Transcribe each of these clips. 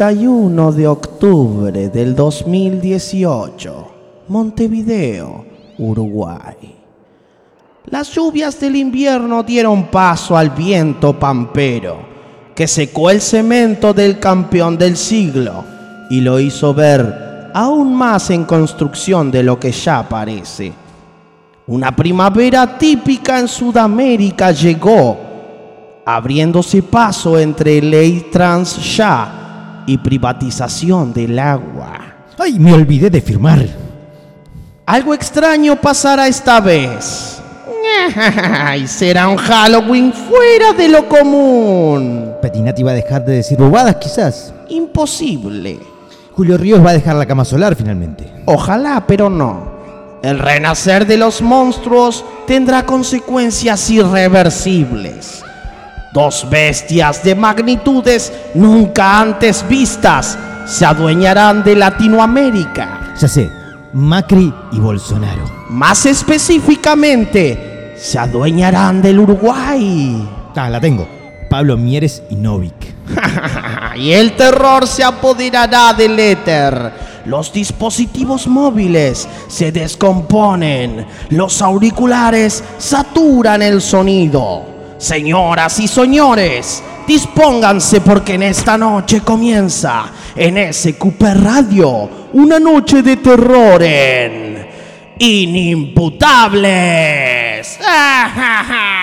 31 de octubre del 2018, Montevideo, Uruguay. Las lluvias del invierno dieron paso al viento pampero, que secó el cemento del campeón del siglo y lo hizo ver aún más en construcción de lo que ya parece. Una primavera típica en Sudamérica llegó, abriéndose paso ley ley ya y privatización del agua. ¡Ay, me olvidé de firmar! Algo extraño pasará esta vez. Y será un Halloween fuera de lo común. Petinati va a dejar de decir bobadas, quizás. Imposible. Julio Ríos va a dejar la cama solar finalmente. Ojalá, pero no. El renacer de los monstruos tendrá consecuencias irreversibles. Dos bestias de magnitudes nunca antes vistas se adueñarán de Latinoamérica. Ya sé, Macri y Bolsonaro. Más específicamente, se adueñarán del Uruguay. Ah, la tengo. Pablo Mieres y Novik. y el terror se apoderará del éter. Los dispositivos móviles se descomponen. Los auriculares saturan el sonido. Señoras y señores, dispónganse porque en esta noche comienza en SQP Radio una noche de terror en Inimputables.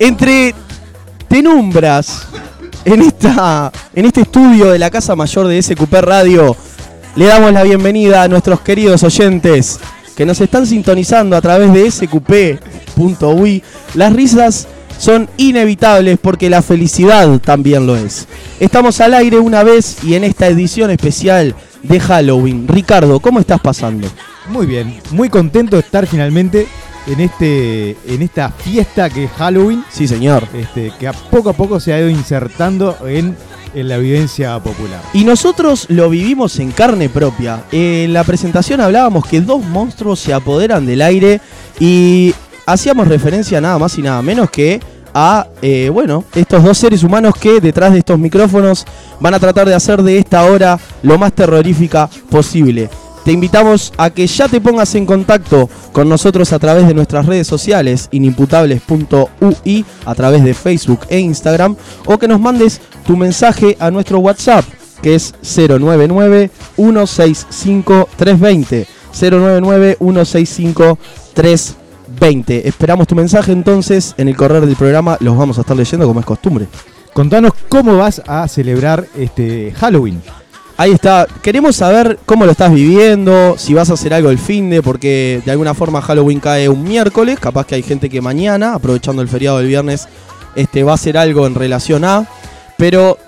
entre tenumbras en, esta, en este estudio de la Casa Mayor de SQP Radio. Le damos la bienvenida a nuestros queridos oyentes que nos están sintonizando a través de sqp.ui. Las risas son inevitables porque la felicidad también lo es. Estamos al aire una vez y en esta edición especial de Halloween. Ricardo, ¿cómo estás pasando? Muy bien, muy contento de estar finalmente en, este, en esta fiesta que es Halloween. Sí, señor. Este, que a poco a poco se ha ido insertando en, en la evidencia popular. Y nosotros lo vivimos en carne propia. En la presentación hablábamos que dos monstruos se apoderan del aire y hacíamos referencia nada más y nada menos que a, eh, bueno, estos dos seres humanos que detrás de estos micrófonos van a tratar de hacer de esta hora lo más terrorífica posible te invitamos a que ya te pongas en contacto con nosotros a través de nuestras redes sociales, inimputables.ui, a través de Facebook e Instagram, o que nos mandes tu mensaje a nuestro WhatsApp, que es 099-165-320. 099-165-320. Esperamos tu mensaje entonces, en el correr del programa los vamos a estar leyendo como es costumbre. Contanos cómo vas a celebrar este Halloween. Ahí está. Queremos saber cómo lo estás viviendo, si vas a hacer algo el fin de, porque de alguna forma Halloween cae un miércoles. Capaz que hay gente que mañana, aprovechando el feriado del viernes, este, va a hacer algo en relación a. Pero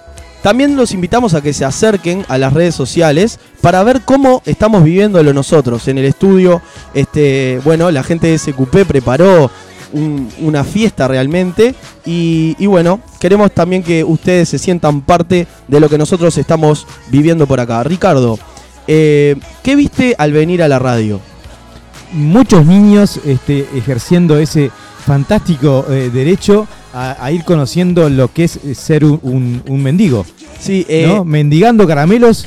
también los invitamos a que se acerquen a las redes sociales para ver cómo estamos viviéndolo nosotros. En el estudio, este, bueno, la gente de SQP preparó una fiesta realmente. Y, bueno, queremos también que ustedes se sientan parte de lo que nosotros estamos viviendo por acá. Ricardo, eh, ¿qué viste al venir a la radio? Muchos niños este, ejerciendo ese fantástico eh, derecho a, ir conociendo lo que es ser un, mendigo. Sí, eh, mendigando caramelos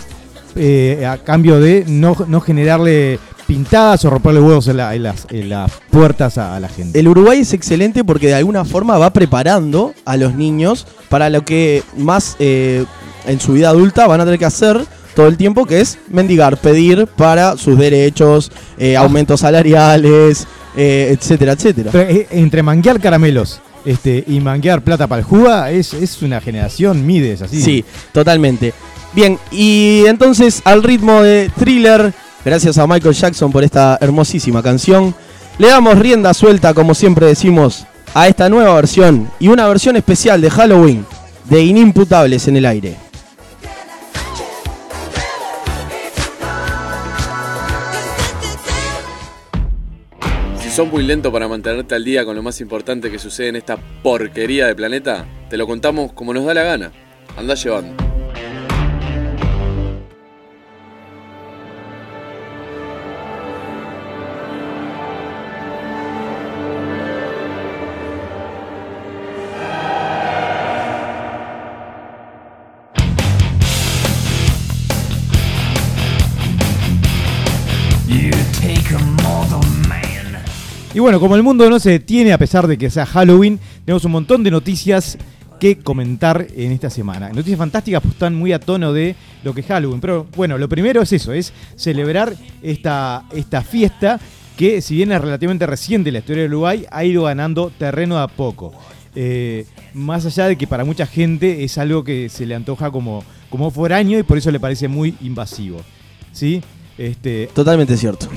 a cambio de no, no generarle pintadas o romperle huevos en, las, puertas a, la gente. El Uruguay es excelente porque de alguna forma va preparando a los niños para lo que más eh, en su vida adulta van a tener que hacer todo el tiempo, que es mendigar, pedir para sus derechos, eh, ah. aumentos salariales, eh, etcétera, etcétera. entre manguear caramelos este, y manguear plata para el juga es, es una generación Mides, así. Sí, totalmente. Bien, y entonces al ritmo de thriller Gracias a Michael Jackson por esta hermosísima canción. Le damos rienda suelta, como siempre decimos, a esta nueva versión y una versión especial de Halloween de Inimputables en el aire. Si sos muy lento para mantenerte al día con lo más importante que sucede en esta porquería de planeta, te lo contamos como nos da la gana. Anda llevando. Bueno, como el mundo no se detiene a pesar de que sea Halloween, tenemos un montón de noticias que comentar en esta semana. Noticias fantásticas pues están muy a tono de lo que es Halloween. Pero bueno, lo primero es eso, es celebrar esta, esta fiesta que si bien es relativamente reciente en la historia de Uruguay, ha ido ganando terreno a poco. Eh, más allá de que para mucha gente es algo que se le antoja como, como foráneo y por eso le parece muy invasivo. ¿Sí? Este, Totalmente cierto.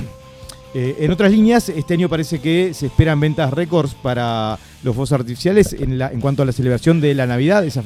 Eh, en otras líneas, este año parece que se esperan ventas récords para los fuegos artificiales en, la- en cuanto a la celebración de la Navidad, esa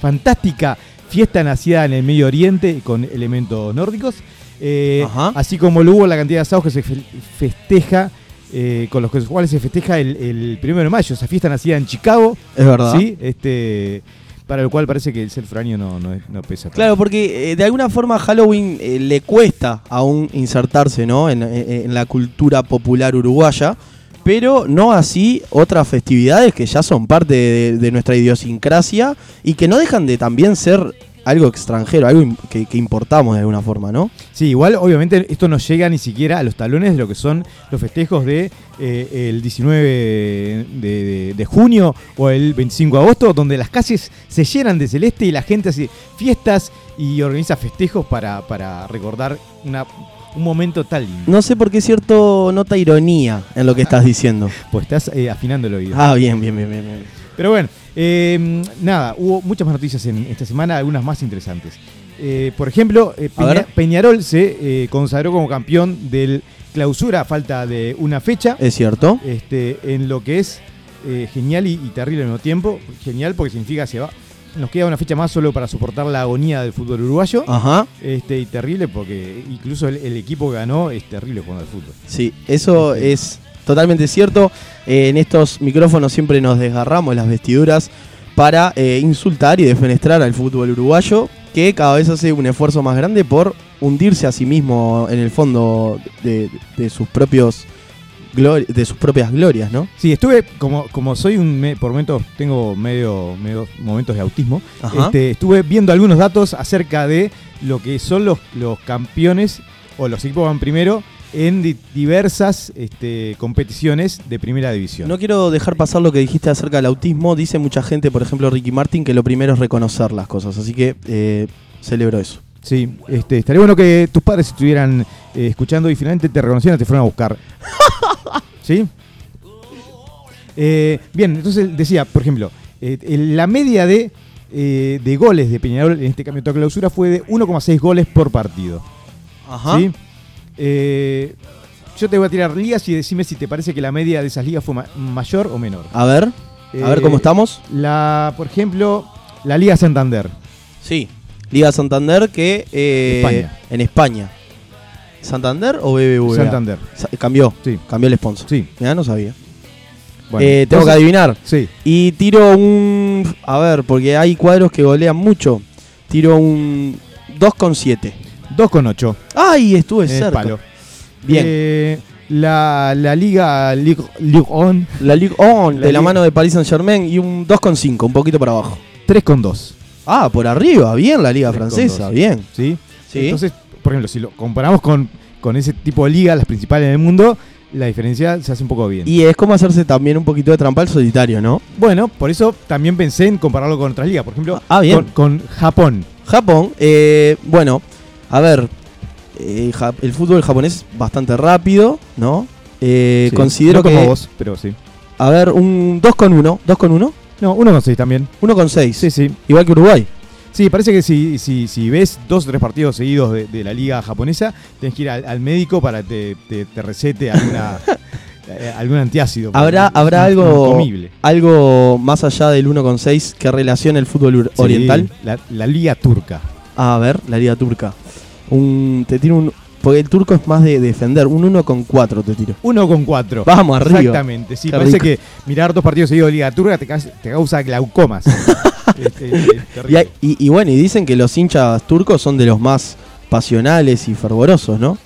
fantástica fiesta nacida en el Medio Oriente con elementos nórdicos. Eh, así como lo hubo la cantidad de asados que se fe- festeja, eh, con los cuales se festeja el, el primero de mayo, esa fiesta nacida en Chicago, Es verdad. ¿sí? Este, para lo cual parece que el ser foráneo no, no, es- no pesa. Claro, porque eh, de alguna forma Halloween eh, le cuesta aún insertarse ¿no? en, en- en la cultura popular uruguaya, pero no así otras festividades que ya son parte de, de nuestra idiosincrasia y que no dejan de también ser algo extranjero, algo que, que importamos de alguna forma, ¿no? Sí, igual obviamente esto no llega ni siquiera a los talones de lo que son los festejos de eh, el 19 de, de- de junio o el 25 de agosto, donde las calles se llenan de celeste y la gente hace fiestas y organiza festejos para, para recordar una- un momento lindo. No sé por qué cierto nota ironía en lo que estás diciendo. Pues estás eh, afinando el oído. Ah, bien, bien, bien, bien. bien. Pero bueno, eh, nada, hubo muchas más noticias en esta semana, algunas más interesantes. Eh, por ejemplo, eh, Peña-. Peñarol se eh, consagró como campeón del clausura a falta de una fecha. Es cierto. este, en lo que es genial y, y terrible al mismo tiempo. Genial porque significa se va. Nos queda una fecha más solo para soportar la agonía del fútbol uruguayo. Ajá. Este, y terrible porque incluso el, el equipo que ganó es terrible jugando al fútbol. Sí, eso Este. es totalmente cierto. Eh, en estos micrófonos siempre nos desgarramos las vestiduras para eh, insultar y defenestrar al fútbol uruguayo, que cada vez hace un esfuerzo más grande por hundirse a sí mismo en el fondo de, de sus propios de sus propias glorias, ¿no? Sí, estuve, como, como soy un, me- por momentos, tengo medio, medio momentos de autismo, este, estuve viendo algunos datos acerca de lo que son los, los campeones o los equipos que van primero en di- diversas este, competiciones de primera división. No quiero dejar pasar lo que dijiste acerca del autismo. Dice mucha gente, por ejemplo Ricky Martin, que lo primero es reconocer las cosas. Así que eh, celebro eso. Sí, este, estaría bueno que tus padres estuvieran eh, escuchando y finalmente te reconocieran y te fueran a buscar. ¿Sí? Eh, bien, entonces decía, por ejemplo, eh, la media de, de goles de Peñarol en este campeonato de clausura fue de 1,6 goles por partido. Ajá. ¿sí? Eh, yo te voy a tirar ligas y decime si te parece que la media de esas ligas fue ma- mayor o menor. A ver, a ver Eh, cómo estamos. La, por ejemplo, la Liga Santander. Sí, Liga Santander que eh, España. en España. ¿Santander o BBVA? Santander. Sa- Cambió, Sí, cambió el sponsor. sí. Ya no sabía. Bueno, Eh, tengo que adivinar. Sí. Y tiro un... A ver, porque hay cuadros que golean mucho. Tiro un 2,7. 2,8. ¡Ay! Estuve cerca. palo. Bien. Eh, la, la Liga Ligue, Ligue 1, La Ligue 1 La de la mano de Paris Saint Germain y un 2,5, un poquito para abajo. 3,2. Ah, por arriba, bien la Liga 3,2. Francesa, bien. ¿sí? Sí. Entonces, por ejemplo, si lo comparamos con, con ese tipo de ligas, las principales del mundo, la diferencia se hace un poco bien. Y es como hacerse también un poquito de trampa al solitario, ¿no? bueno, por eso también pensé en compararlo con otras ligas. Por ejemplo, Ah, bien. con, con Japón. Japón, eh, bueno, a ver, eh, el fútbol japonés es bastante rápido, ¿no? Eh, Sí, considero no como que, vos, pero sí. a ver, un 2 con 1, 2 con 1, No, 1,6 también. 1 con 6, Sí, sí. igual que Uruguay. Sí, parece que si, si, si ves dos o tres partidos seguidos de, de la liga japonesa, tenés que ir al, al médico para que te, te, te recete alguna, eh, algún antiácido. ¿Habrá, habrá algo, algo más allá del 1 con 6 que relacione el fútbol Sí, oriental? La, la liga turca. A ver, la liga turca. Un, te tiro un porque el turco es más de defender. Un 1 con 4 te tiro. Uno con cuatro. Vamos arriba. Exactamente, sí. Qué parece rico. que mirar dos partidos seguidos de Liga Turca te, te causa glaucomas. Este, este, Y, hay- y- y bueno, y dicen que los hinchas turcos son de los más pasionales y fervorosos, ¿no?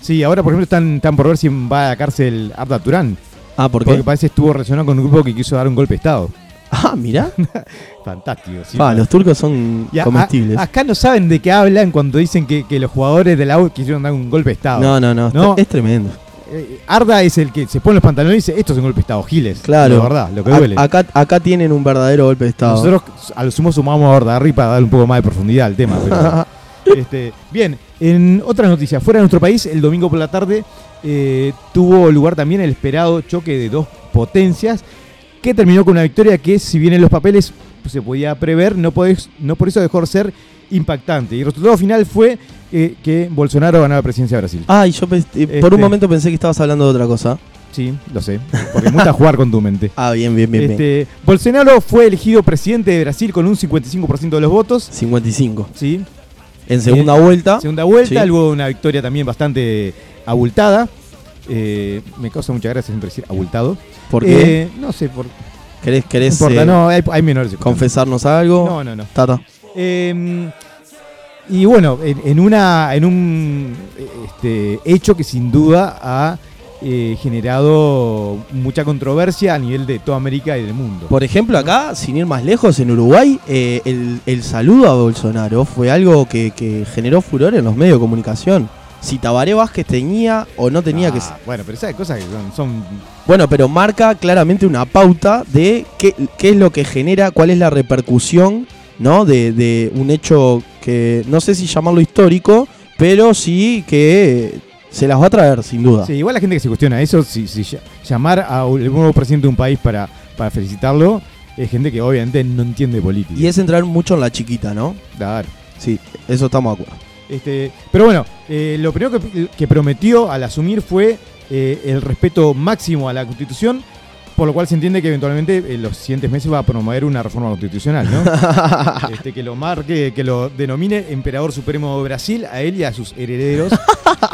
Sí, ahora por ejemplo están, están por ver si va a la cárcel Arda Turán. Ah, ¿por Porque qué? parece que estuvo relacionado con un grupo que quiso dar un golpe de Estado. Ah, mirá. Fantástico. sí. Pa, los turcos son Y a- comestibles. acá no saben de qué hablan cuando dicen que, que los jugadores de la U quisieron dar un golpe de Estado. no, no, no, No. es tremendo. Eh, Arda es el que se pone los pantalones y dice, esto es un golpe de Estado, Giles. Claro. La verdad, lo que A- duele. acá, acá tienen un verdadero golpe de Estado. Nosotros a lo sumo sumamos a Ordarri para darle un poco más de profundidad al tema. pero, este, bien, en otras noticias, fuera de nuestro país, el domingo por la tarde eh, tuvo lugar también el esperado choque de dos potencias que terminó con una victoria que, si bien en los papeles se podía prever, no, podés- no por eso dejó de ser impactante. Y el resultado final fue eh, que Bolsonaro ganó la presidencia de Brasil. Ay, yo pens- eh, por Este- un momento pensé que estabas hablando de otra cosa. Sí, lo sé, porque me gusta jugar con tu mente. Ah, bien, bien, bien, bien. Este, Bolsonaro fue elegido presidente de Brasil con un 55% de los votos. 55. ¿sí? En segunda vuelta. Segunda vuelta, Sí. luego una victoria también bastante abultada. Eh, me causa mucha gracia siempre decir abultado. ¿Por qué? Eh, no sé, por, ¿Querés, querés importa, eh, no, hay, hay menores. circunstancias. confesarnos algo? No, no, no. Tata. Eh, y bueno, en, en una, en un este, hecho que sin duda ha eh, generado mucha controversia a nivel de toda América y del mundo. Por ejemplo, acá, sin ir más lejos, en Uruguay, eh, el, el saludo a Bolsonaro fue algo que, que generó furor en los medios de comunicación. Si Tabaré Vázquez tenía o no tenía que... Ah, Bueno, pero esas cosas que son, son Bueno, pero marca claramente una pauta de qué, qué es lo que genera, cuál es la repercusión, ¿no? De, de un hecho que no sé si llamarlo histórico, pero sí que se las va a traer, sin duda. Sí, igual la gente que se cuestiona eso, si, si ll- llamar a un- nuevo presidente de un país para, para felicitarlo, es gente que obviamente no entiende política. Y es entrar mucho en la chiquita, ¿no? Claro. Sí, eso estamos de acuerdo. Este, pero bueno, eh, lo primero que, que prometió al asumir fue eh, el respeto máximo a la Constitución, por lo cual se entiende que eventualmente en los siguientes meses va a promover una reforma constitucional, ¿no? Este, que lo marque, que lo denomine Emperador Supremo de Brasil a él y a sus herederos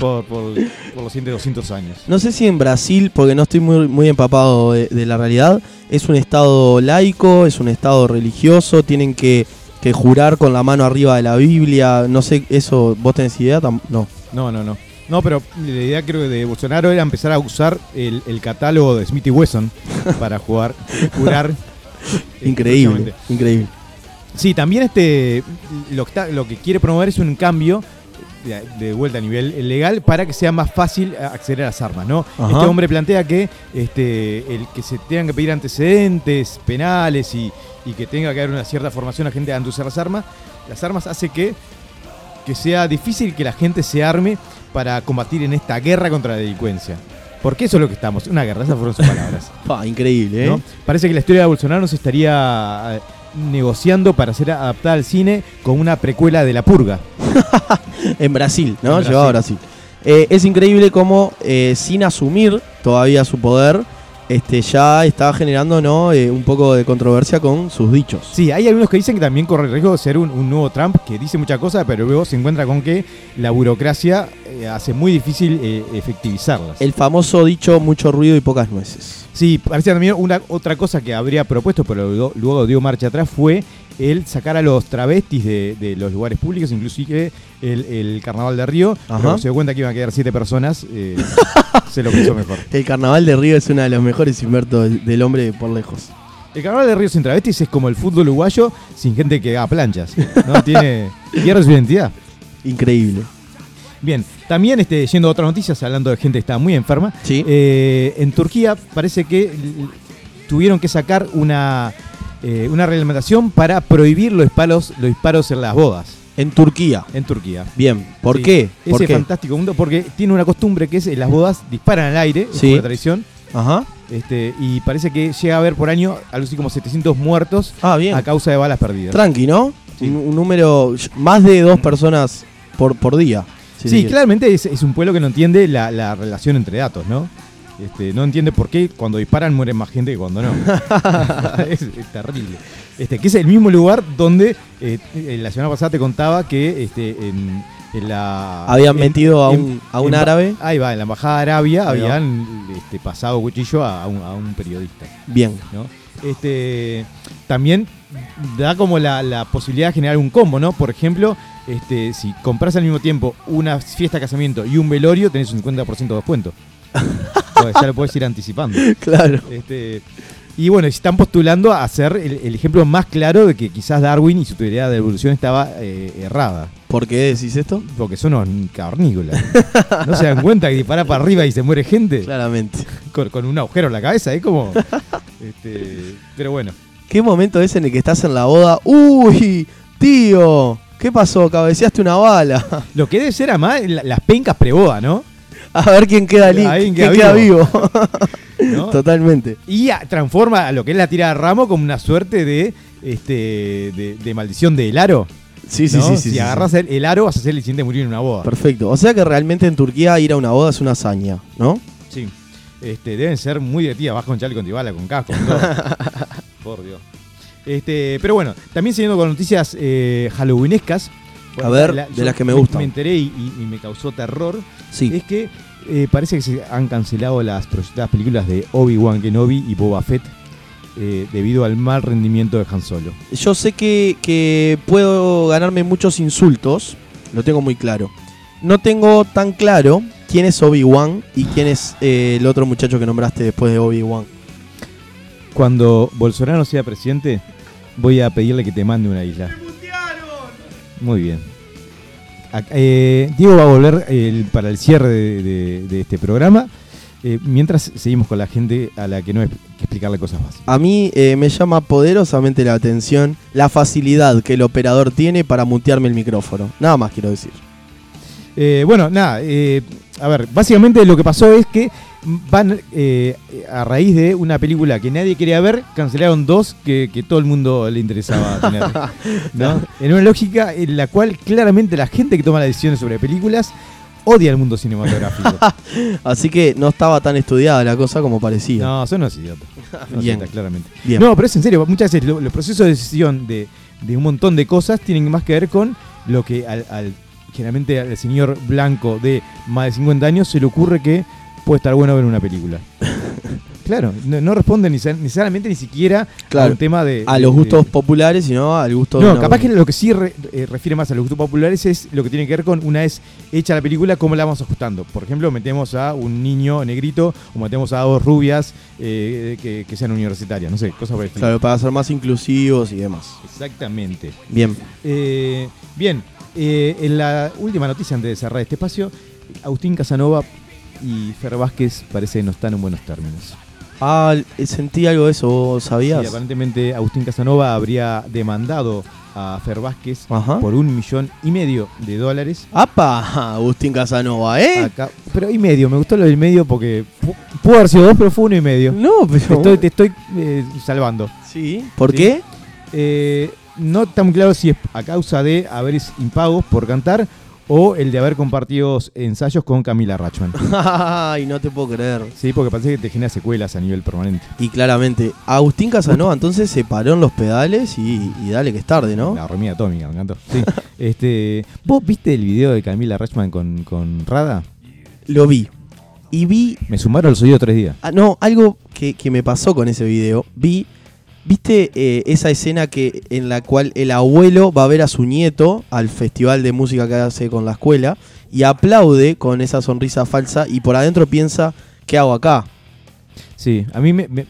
por, por- por los siguientes 200 años. No sé si en Brasil, porque no estoy muy, muy empapado de, de la realidad, es un estado laico, es un estado religioso, tienen que, que jurar con la mano arriba de la Biblia, no sé, eso, ¿vos tenés idea? Tam- No. No, no, no. No, pero la idea creo que de Bolsonaro era empezar a usar el, el catálogo de Smith y Wesson para jugar, jurar. Increíble, increíble. Sí, también este lo que, está- lo que quiere promover es un cambio de, vuelta a nivel legal para que sea más fácil acceder a las armas, ¿no? Ajá. Este hombre plantea que este el que se tengan que pedir antecedentes penales y, y que tenga que haber una cierta formación a gente antes de usar las armas, las armas hace que que sea difícil que la gente se arme para combatir en esta guerra contra la delincuencia. Porque eso es lo que estamos, una guerra, esas fueron sus palabras. Pa, increíble, ¿eh? ¿no? Parece que la historia de Bolsonaro se estaría eh, negociando para ser adaptada al cine con una precuela de La Purga. En Brasil, ¿no? En Llevado a Brasil. Eh, es increíble cómo, eh, sin asumir todavía su poder, este, ya está generando ¿no? Eh, un poco de controversia con sus dichos. Sí, hay algunos que dicen que también corre el riesgo de ser un, un nuevo Trump que dice muchas cosas, pero luego se encuentra con que la burocracia eh, hace muy difícil eh, efectivizarlas. El famoso dicho mucho ruido y pocas nueces. Sí, parecía también una otra cosa que habría propuesto, pero luego, luego dio marcha atrás, fue el sacar a los travestis de, de los lugares públicos, inclusive el, el carnaval de Río. Pero se dio cuenta que iban a quedar siete personas, eh, se lo pensó mejor. El carnaval de Río es uno de los mejores inventos del, hombre por lejos. El carnaval de Río sin travestis es como el fútbol uruguayo sin gente que haga planchas. ¿no? Tiene, pierde su identidad. Increíble. Bien, también este, yendo a otras noticias, hablando de gente que está muy enferma, Sí. eh, en Turquía parece que tuvieron que sacar una, eh, una reglamentación para prohibir los disparos, los disparos en las bodas En Turquía. en Turquía. Bien. ¿Por Sí, qué? ¿Por Ese qué? fantástico mundo, porque tiene una costumbre que es en las bodas disparan al aire, es Sí. una tradición, Ajá. este, y parece que llega a haber por año algo así como 700 muertos Ah, bien. a causa de balas perdidas. Tranqui, ¿no? Sí. Un, un número, más de dos personas por, por día. Sí, claramente es, es un pueblo que no entiende la, la relación entre datos, ¿no? Este, no entiende por qué cuando disparan mueren más gente que cuando no. es, es terrible. Este, que es el mismo lugar donde eh, eh, la semana pasada te contaba que este, en, en la. Habían en- metido a un, a un árabe. Ahí va, en la embajada de Arabia Ahí habían este, pasado cuchillo a un, a un periodista. Bien. ¿no? Este, también da como la, la posibilidad de generar un combo, ¿no? Por ejemplo, este, si compras al mismo tiempo una fiesta de casamiento y un velorio, tenés un 50% de descuento. Pues ya lo puedes ir anticipando. Claro. Este, y bueno, están postulando a ser el, el ejemplo más claro de que quizás Darwin y su teoría de evolución estaba eh, errada. ¿Por qué decís esto? Porque son unos cavernícolas. ¿No se dan cuenta que dispara para arriba y se muere gente? Claramente. Con, con un agujero en la cabeza, es como. este, pero bueno. ¿Qué momento es en el que estás en la boda? ¡Uy! Tío, ¿qué pasó? Cabeceaste una bala. Lo que debe ser además la- las pencas preboda, ¿no? A ver quién queda, li- quién queda queda vivo. ¿No? Totalmente. Y a- transforma a lo que es la tira de ramo como una suerte de este de, de maldición del aro. Sí, sí, ¿no? sí, sí. si sí, agarras el, el aro vas a hacer el siguiente morir en una boda. Perfecto. O sea que realmente en Turquía ir a una boda es una hazaña, ¿no? Sí. Este, deben ser muy divertidas. Vas con chaleco antibala, con casco, con todo. Por Dios. Este, pero bueno, también siguiendo con noticias eh, halloweenescas. A ver, la- de las que me gustan. Me enteré y, y- y me causó terror. Sí. Es que eh, parece que se han cancelado las proyectadas películas de Obi-Wan Kenobi y Boba Fett eh, debido al mal rendimiento de Han Solo. Yo sé que, que puedo ganarme muchos insultos, lo tengo muy claro. No tengo tan claro quién es Obi-Wan y quién es eh, el otro muchacho que nombraste después de Obi-Wan. Cuando Bolsonaro sea presidente, voy a pedirle que te mande una isla. Muy bien. Eh, Diego va a volver el- para el cierre de, este programa. eh, mientras seguimos con la gente a la que no hay que explicarle cosas básicas. A mí eh, me llama poderosamente la atención la facilidad que el operador tiene para mutearme el micrófono. Nada más quiero decir. Eh, bueno, nada, eh, a ver, básicamente lo que pasó es que van eh, a raíz de una película que nadie quería ver, cancelaron dos que, que todo el mundo le interesaba tener. ¿no? En una lógica en la cual claramente la gente que toma las decisiones sobre películas odia el mundo cinematográfico. Así que no estaba tan estudiada la cosa como parecía. no, son unos idiotas. Unos Bien. idiotas, claramente. Bien. No, pero es en serio, muchas veces lo- los procesos de decisión de, de un montón de cosas tienen más que ver con lo que al, al- generalmente al señor blanco de más de 50 años se le ocurre que puede estar bueno ver una película. claro, no, no responde ni, necesariamente ni siquiera a Claro, un tema de... a de- los de- gustos populares, sino al gusto de no, capaz que lo que sí re- eh, refiere más a los gustos populares es lo que tiene que ver con una vez hecha la película, cómo la vamos ajustando. Por ejemplo, metemos a un niño negrito o metemos a dos rubias eh, que, que sean universitarias, no sé, cosas por el estilo. Claro, para ser más inclusivos y demás. Exactamente. Bien. Eh, bien, eh, en la última noticia antes de cerrar este espacio, Agustín Casanova y Fer Vázquez parece que no están en buenos términos. Ah, sentí algo de eso, ¿vos Sí, sabías? aparentemente Agustín Casanova habría demandado a Fer Vázquez Ajá. por un millón y medio de dólares. ¡Apa! Agustín Casanova, ¿eh? Acá, pero y medio, me gustó lo del medio porque pu- pudo haber sido dos, pero fue uno y medio. No, Te pero. estoy, te estoy eh, salvando. Sí. ¿Por Sí. qué? Eh, no está muy claro si es a causa de haber impagos por cantar o el de haber compartido ensayos con Camila Rachman. Ay, no te puedo creer. Sí, porque parece que te genera secuelas a nivel permanente. Y claramente, Agustín Casanova entonces se paró en los pedales y, y dale que es tarde, ¿no? La hormiga atómica, me encantó. Sí. este, ¿Vos viste el video de Camila Rachman con, con Rada? Lo vi. Y vi. Me sumaron los oídos tres días. ah, no, algo que, que me pasó con ese video. Vi. ¿Viste eh, esa escena que en la cual el abuelo va a ver a su nieto al festival de música que hace con la escuela y aplaude con esa sonrisa falsa y por adentro piensa, ¿qué hago acá? Sí, a mí me, me-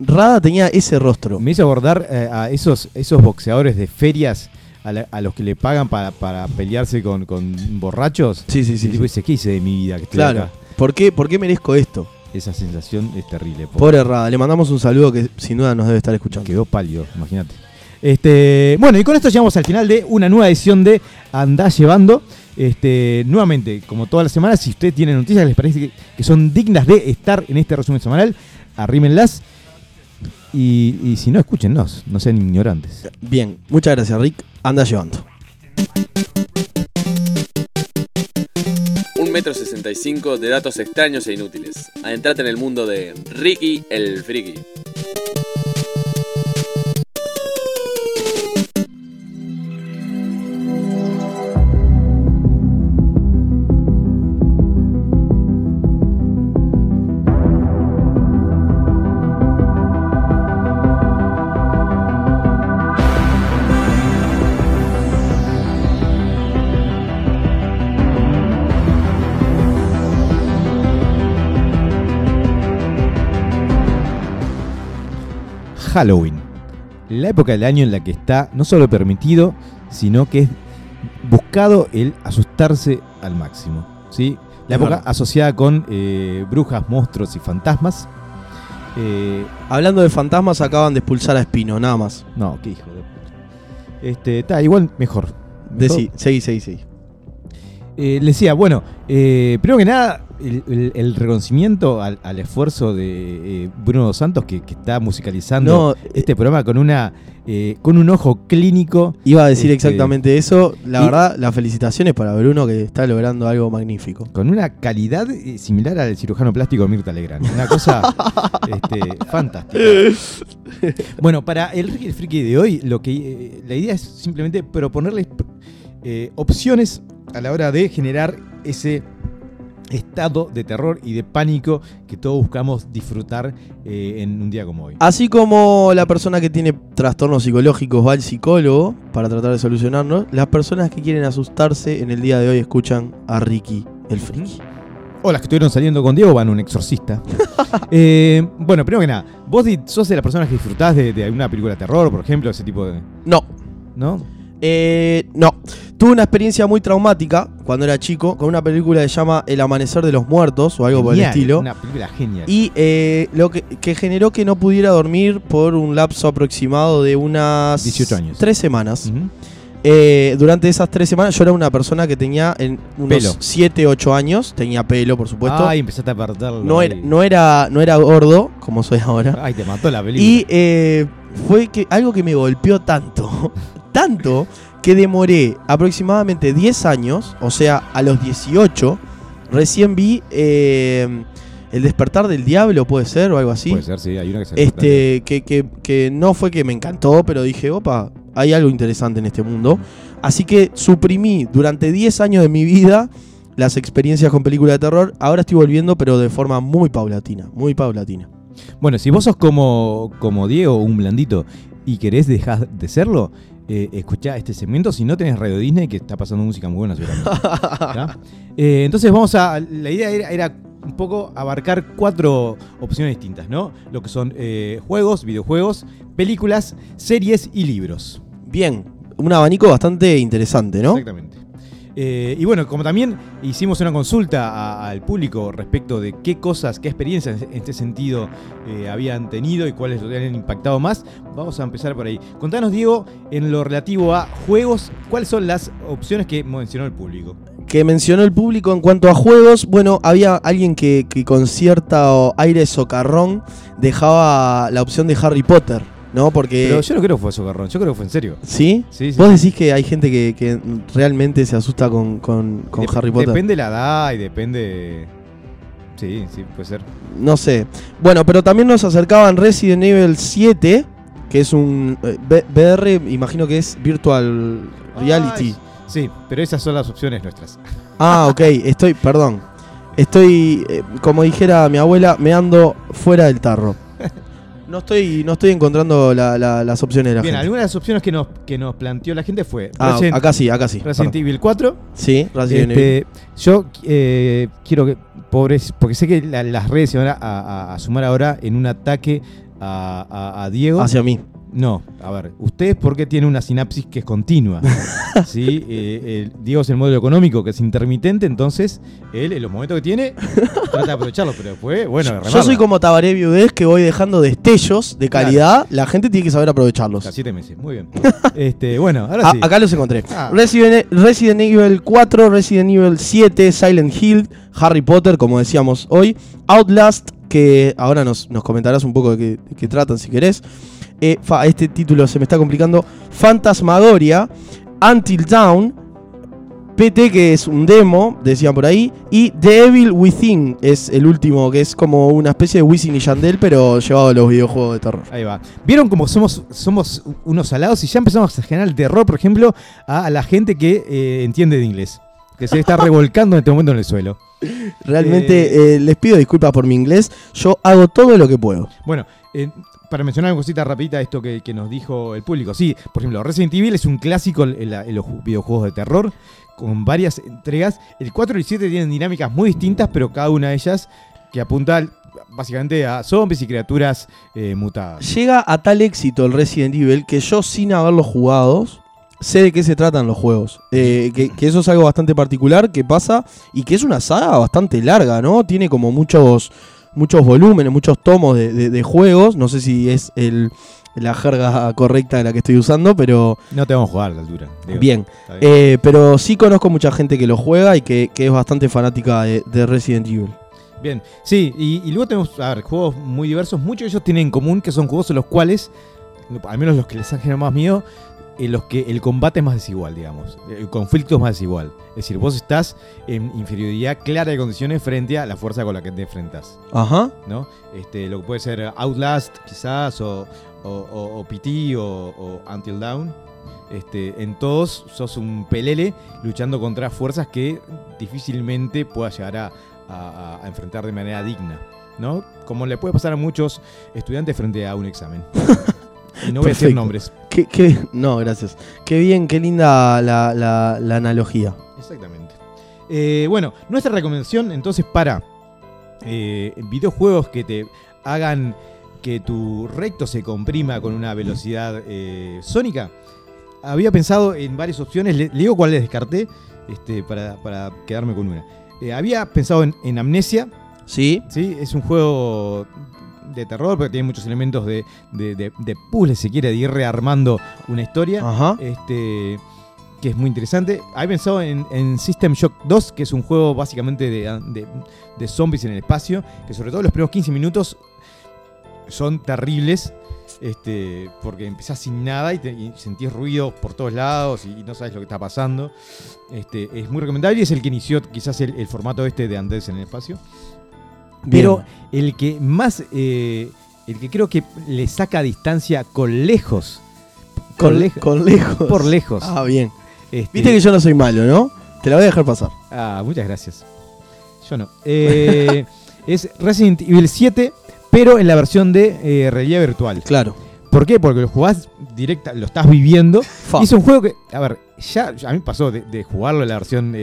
Rada tenía ese rostro. me hizo acordar eh, a esos, esos boxeadores de ferias a, la- a los que le pagan para, para pelearse con, con borrachos. Sí, sí, sí. el tipo sí. dice, ¿qué hice de mi vida? Que estoy Claro. acá?". ¿Por qué, ¿Por qué merezco esto? Esa sensación es terrible. pobre. Pobre Rada, le mandamos un saludo que sin duda nos debe estar escuchando. Quedó pálido, imagínate. Este, bueno, y con esto llegamos al final de una nueva edición de Andá Llevando. Este, nuevamente, como todas las semanas, si ustedes tienen noticias que les parece que, que son dignas de estar en este resumen semanal, arrímenlas. Y, y si no, escúchennos, no sean ignorantes. Bien, muchas gracias Rick. Anda llevando. Un metro sesenta y cinco de datos extraños e inútiles. Adentrate en el mundo de Ricky el Friki. Halloween. La época del año en la que está no solo permitido, sino que es buscado el asustarse al máximo. ¿sí? La época asociada con eh, brujas, monstruos y fantasmas. Eh, Hablando de fantasmas, acaban de expulsar a Espino, nada más. no, qué hijo de puta. Este, está igual mejor. Mejor. Decí, seguí, seguí, seguí. Eh, le decía, bueno, primero que nada, el, el- el reconocimiento al, al esfuerzo de eh, Bruno Dos Santos, que, que está musicalizando No, este programa con una eh, con un ojo clínico. Iba a decir Este, exactamente eso. La y- verdad, las felicitaciones para Bruno que está logrando algo magnífico. Con una calidad eh, similar al cirujano plástico Mirta Legrand. Una cosa este, fantástica. Bueno, para el Ricky el Friki de hoy, lo que eh, la idea es simplemente proponerles eh, opciones a la hora de generar ese estado de terror y de pánico que todos buscamos disfrutar eh, en un día como hoy. Así como la persona que tiene trastornos psicológicos va al psicólogo para tratar de solucionarlos, las personas que quieren asustarse en el día de hoy escuchan a Ricky el Friki. O las que estuvieron saliendo con Diego van a un exorcista. Eh, bueno, primero que nada, vos sos de las personas que disfrutás de, de alguna película de terror, por ejemplo, ese tipo de. No, ¿No? Eh, no. Tuve una experiencia muy traumática cuando era chico con una película que se llama El Amanecer de los Muertos o algo por el estilo. Una película genial. Y eh, lo que, que generó que no pudiera dormir por un lapso aproximado de unas 18 años. tres semanas. Ujú. Eh, durante esas tres semanas yo era una persona que tenía en unos 7, 8 años, tenía pelo por supuesto. Ay, empezaste a perderlo. no, era, no, era, no era gordo como soy ahora. Ay, te mató la película. Y eh, fue que algo que me golpeó tanto, tanto, que demoré aproximadamente 10 años, o sea, a los 18, recién vi eh, El despertar del diablo, puede ser, o algo así. Puede ser, sí, hay una que se Este, que, que, que no fue que me encantó, pero dije, opa, hay algo interesante en este mundo. Así que suprimí durante 10 años de mi vida las experiencias con películas de terror. Ahora estoy volviendo, pero de forma muy paulatina, muy paulatina. Bueno, si vos sos como, como Diego, un blandito, y querés dejar de serlo, eh, escuchá este segmento. Si no tenés Radio Disney, que está pasando música muy buena seguramente. Eh, entonces vamos a. La idea era, era un poco abarcar cuatro opciones distintas, ¿no? Lo que son eh, juegos, videojuegos, películas, series y libros. Bien, un abanico bastante interesante, ¿no? Exactamente. Eh, y bueno, como también hicimos una consulta al público respecto de qué cosas, qué experiencias en este sentido eh, habían tenido y cuáles les habían impactado más, vamos a empezar por ahí. Contanos, Diego, en lo relativo a juegos, ¿cuáles son las opciones que mencionó el público? Que mencionó el público en cuanto a juegos, bueno, había alguien que, que con cierto aire socarrón dejaba la opción de Harry Potter, ¿no? Porque... Pero yo no creo que fue socarrón, yo creo que fue en serio. ¿Sí? Sí, sí. ¿Vos decís que hay gente que, que realmente se asusta con, con- con Dep- Harry Potter? Depende de la edad y depende... Sí, sí, puede ser. No sé. Bueno, pero también nos acercaban Resident Evil 7, que es un eh, VR, imagino que es Virtual Reality. Ay, sí, pero esas son las opciones nuestras. Ah, ok, estoy, perdón. Estoy, eh, como dijera mi abuela, me ando fuera del tarro. No estoy, no estoy encontrando la- la- las opciones de la Bien, gente. algunas de las opciones que nos, que nos planteó la gente fue Ah, Resident, acá sí, acá sí. Resident. Evil 4, Sí, Resident Evil. Este, yo eh, quiero que, pobres, porque sé que la- las redes se van a, a- a sumar ahora en un ataque a, a- a Diego. Hacia mí. No, a ver, ustedes porque tienen una sinapsis que es continua. ¿sí? Eh, el- Diego es el modelo económico que es intermitente, entonces él en los momentos que tiene trata de aprovecharlo, pero después, bueno, Yo soy como Tabaré Viudez que voy dejando destellos de Claro. calidad. La gente tiene que saber aprovecharlos. A siete meses, muy bien. este, bueno, ahora Ah, sí. acá los encontré. Ah. Resident, Resident Evil 4, Resident Evil 7, Silent Hill, Harry Potter, como decíamos hoy, Outlast, que ahora nos, nos comentarás un poco de qué, de qué tratan si querés. Eh, fa, este título se me está complicando. Fantasmagoria, Until Dawn, PT, que es un demo, decían por ahí, y The Evil Within es el último, que es como una especie de Wisin y Yandel, pero llevado a los videojuegos de terror. Ahí va. ¿Vieron cómo somos, somos unos salados? Y ya empezamos a generar el terror, por ejemplo, a, a la gente que eh, entiende de inglés. Que se está revolcando en este momento en el suelo. Realmente eh, les pido disculpas por mi inglés, yo hago todo lo que puedo. Bueno, eh, para mencionar una cosita rapidita, esto que, que nos dijo el público. Sí, por ejemplo, Resident Evil es un clásico en, los ju- videojuegos de terror, con varias entregas. El 4 y el 7 tienen dinámicas muy distintas, pero cada una de ellas que apunta básicamente a zombies y criaturas eh, mutadas. Llega a tal éxito el Resident Evil que yo sin haberlo jugado sé de qué se tratan los juegos. Eh, que, que eso es algo bastante particular que pasa y que es una saga bastante larga, ¿no? Tiene como muchos, muchos volúmenes, muchos tomos de, de- de juegos. No sé si es el, la jerga correcta de la que estoy usando, pero No te vamos a jugar a la altura. digo. bien. Eh, pero sí conozco mucha gente que lo juega y que, que es bastante fanática de, de Resident Evil. Bien, sí, y, y luego tenemos, a ver, juegos muy diversos. Muchos de ellos tienen en común que son juegos en los cuales, al menos los que les han generado más miedo, en los que el combate es más desigual, digamos. El conflicto es más desigual. Es decir, vos estás en inferioridad clara de condiciones frente a la fuerza con la que te enfrentas. Ajá. ¿no? Este, lo que puede ser Outlast, quizás, o, o, o- o PT, o, Until Dawn. Este, en todos sos un pelele luchando contra fuerzas que difícilmente puedas llegar a, a- a enfrentar de manera digna. ¿no? Como le puede pasar a muchos estudiantes frente a un examen. y no voy a decir nombres. Qué, qué- no, gracias. Qué bien, qué linda la, la- la analogía. Exactamente. Eh, bueno, nuestra recomendación entonces para eh, videojuegos que te hagan que tu recto se comprima con una velocidad eh, sónica. Había pensado en varias opciones, le, le digo cuáles descarté este, para, para quedarme con una. Eh, había pensado en, en Amnesia, ¿Sí? ¿sí? es un juego de terror porque tiene muchos elementos de, de, de, de puzzle, si quiere, de ir rearmando una historia Ajá. este, que es muy interesante. Había pensado en, en System Shock 2, que es un juego básicamente de, de- zombies en el espacio, que sobre todo los primeros 15 minutos son terribles. Este, porque empezás sin nada y, te- y sentís ruido por todos lados y, no sabes lo que está pasando. Este, es muy recomendable y es el que inició quizás el, el formato este de Andes en el espacio. Pero el que más, eh, el que creo que le saca distancia con lejos, con, lej- con lejos. por lejos. Ah, bien. este- Viste que yo no soy malo, ¿no? Te la voy a dejar pasar. Ah, muchas gracias. Yo no. Eh, es Resident Evil 7, pero en la versión de eh, realidad virtual. Claro. ¿Por qué? Porque lo jugás directa, lo estás viviendo. Y es un juego que, a ver, ya ya a mí pasó de, de jugarlo en la versión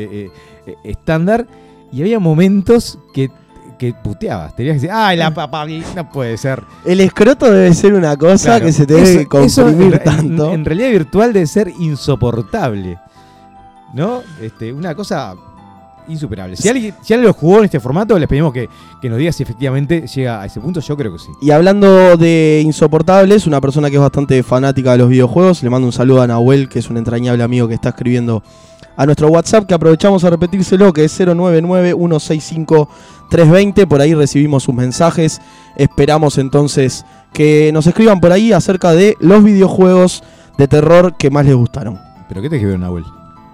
estándar y había momentos que, que puteabas. Tenías que decir, ay, la papá, no puede ser. El escroto debe ser una cosa Claro, que se te debe eso- eso comprimir en, tanto. En, en realidad virtual debe ser insoportable. ¿No? Este, una cosa insuperable. Si alguien, si alguien lo jugó en este formato, les pedimos que, que nos diga si efectivamente llega a ese punto. Yo creo que sí. Y hablando de insoportables, una persona que es bastante fanática de los videojuegos, le mando un saludo a Nahuel, que es un entrañable amigo que está escribiendo a nuestro WhatsApp, que aprovechamos a repetírselo, que es 099-165-320. Por ahí recibimos sus mensajes. Esperamos entonces que nos escriban por ahí acerca de los videojuegos de terror que más les gustaron. ¿Pero qué te escribió Nahuel?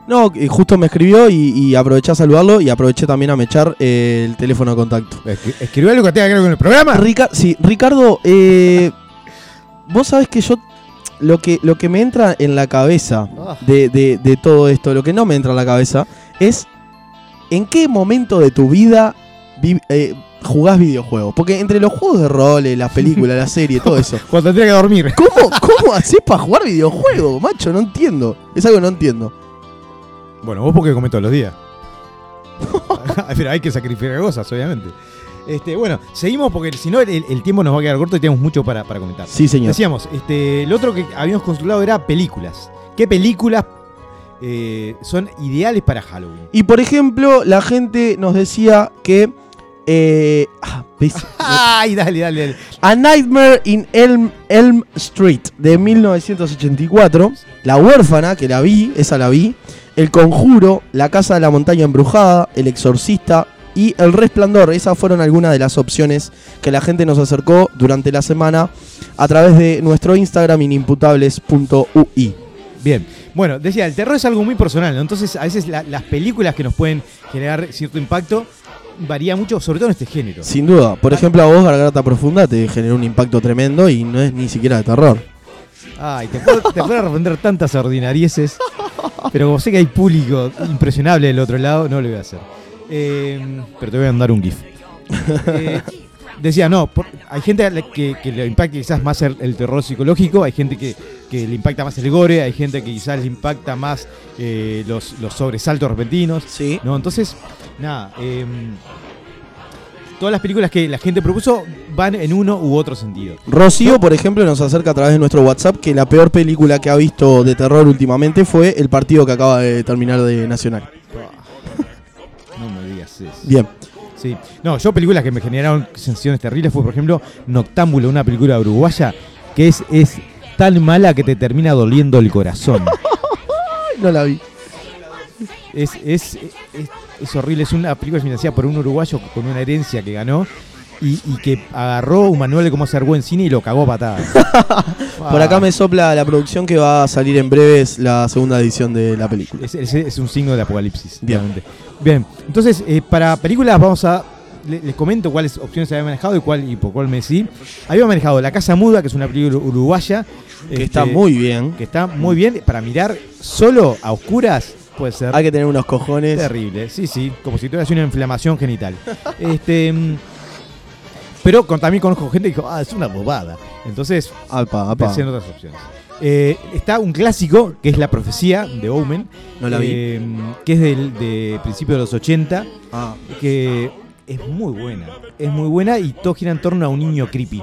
No, y justo me escribió y, y aproveché a saludarlo y aproveché también a mechar eh, el teléfono de contacto. Escri- ¿Escribió algo que tenga que ver con el programa? Rica- sí, Ricardo, eh, vos sabés que yo lo que, lo que me entra en la cabeza Ah. de, de- de todo esto, lo que no me entra en la cabeza, es en qué momento de tu vida vi- eh, jugás videojuegos. Porque entre los juegos de rol, eh, las películas, la serie, todo eso. Cuando tendría que dormir. ¿Cómo, cómo haces para jugar videojuegos, macho? No entiendo. Es algo que no entiendo. Bueno, vos porque comés todos los días. Pero hay que sacrificar cosas, obviamente. Este, bueno, seguimos porque si no el, el tiempo nos va a quedar corto y tenemos mucho para, para comentar. Sí, señor. Decíamos, este, lo otro que habíamos consultado era películas. ¿Qué películas eh, son ideales para Halloween? Y por ejemplo, la gente nos decía que. eh, ah. ¡Ay, dale, dale, dale! A Nightmare in Elm, Elm Street de 1984. La huérfana, que la vi, esa la vi. El conjuro, La casa de la montaña embrujada, El exorcista y El resplandor. Esas fueron algunas de las opciones que la gente nos acercó durante la semana a través de nuestro Instagram inimputables.ui. Bien, bueno, decía, el terror es algo muy personal, ¿no? Entonces, a veces la- las películas que nos pueden generar cierto impacto varía mucho, sobre todo en este género. Sin duda. Por ejemplo, a vos, Garganta Profunda, te generó un impacto tremendo y no es ni siquiera de terror. Ay, te puedo, te puedo responder tantas ordinarieces, pero como sé que hay público impresionable del otro lado, no lo voy a hacer. Eh, pero te voy a mandar un GIF. Eh, decía, no, por- hay gente a la que, que le impacta quizás más el, el terror psicológico, hay gente que, que le impacta más el gore, hay gente que quizás le impacta más eh, los, los sobresaltos repentinos. Sí. ¿no? Entonces, nada, eh, todas las películas que la gente propuso van en uno u otro sentido. Rocío, por ejemplo, nos acerca a través de nuestro WhatsApp que la peor película que ha visto de terror últimamente fue el partido que acaba de terminar de Nacional. Bien. Sí. No, yo películas que me generaron sensaciones terribles fue, por ejemplo, Noctámbulo, una película uruguaya que es, es tan mala que te termina doliendo el corazón. No la vi. Es, es, es, es horrible, es una película financiada por un uruguayo con una herencia que ganó y, y que agarró un manual de cómo hacer buen cine y lo cagó a patadas. Por acá me sopla la producción que va a salir en breves la segunda edición de la película. Es, es- es un signo de apocalipsis. Bien. Bien, entonces eh, para películas vamos a. le- Les comento cuáles opciones había manejado y cuál y por cuál me decidí. Había manejado La Casa Muda, que es una película uruguaya. Que este, está muy bien. que está muy bien para mirar solo a oscuras. Puede ser Hay que tener unos cojones. terrible. Sí, sí, como si tuvieras una inflamación genital. este, mm, pero con- también conozco gente que dijo, ah, es una bobada. Entonces Apa, apa. pensé en otras opciones. Eh, está un clásico que es La Profecía de Omen. No la vi. eh, que es del de principio de los 80. Ah, Que es muy buena. Es muy buena y todo gira en torno a un niño creepy.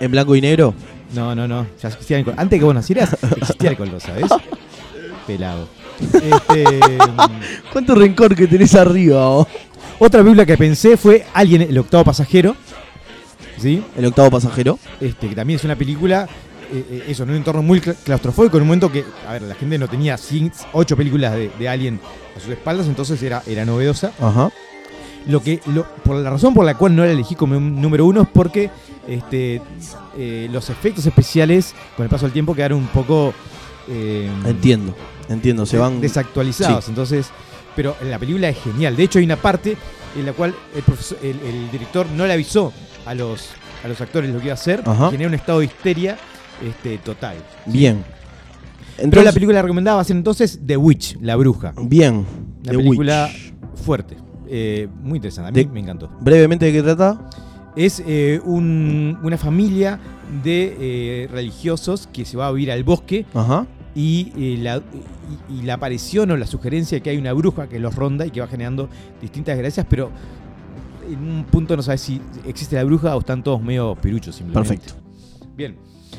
¿En blanco y negro? No, no, no. Ya existía Antes que vos nacieras, existía el color, ¿sabes? Pelado. Este, mm, ¿Cuánto rencor que tenés arriba? otra película que pensé fue Alguien, el octavo pasajero. ¿Sí? El octavo pasajero. Este, que también es una película, eh, eh, eso, en un entorno muy cla- claustrofóbico, en un momento que, a ver, la gente no tenía ocho películas de, de Alien a sus espaldas, entonces era, era novedosa. Ajá. Lo que, lo- por la razón por la cual no la elegí como un número uno es porque este, eh, los efectos especiales, con el paso del tiempo, quedaron un poco... eh, Entiendo. Entiendo. Se van. desactualizados. Sí. Entonces, pero la película es genial. De hecho, hay una parte en la cual el, profesor- el, el director no le avisó a los, a los actores lo que iba a hacer, Ajá. genera un estado de histeria este, total. Bien. Pero Entonces, la película recomendada va a ser entonces The Witch, La Bruja. Bien. Una The película Witch. fuerte, eh, muy interesante. A mí De- me encantó. Brevemente, ¿de qué trata? Es eh, un- una familia de eh, religiosos que se va a vivir al bosque Ajá. y, eh, la, y- y la aparición o la sugerencia de que hay una bruja que los ronda y que va generando distintas gracias, pero en un punto no sabes si existe la bruja o están todos medio piruchos simplemente. Perfecto. Bien.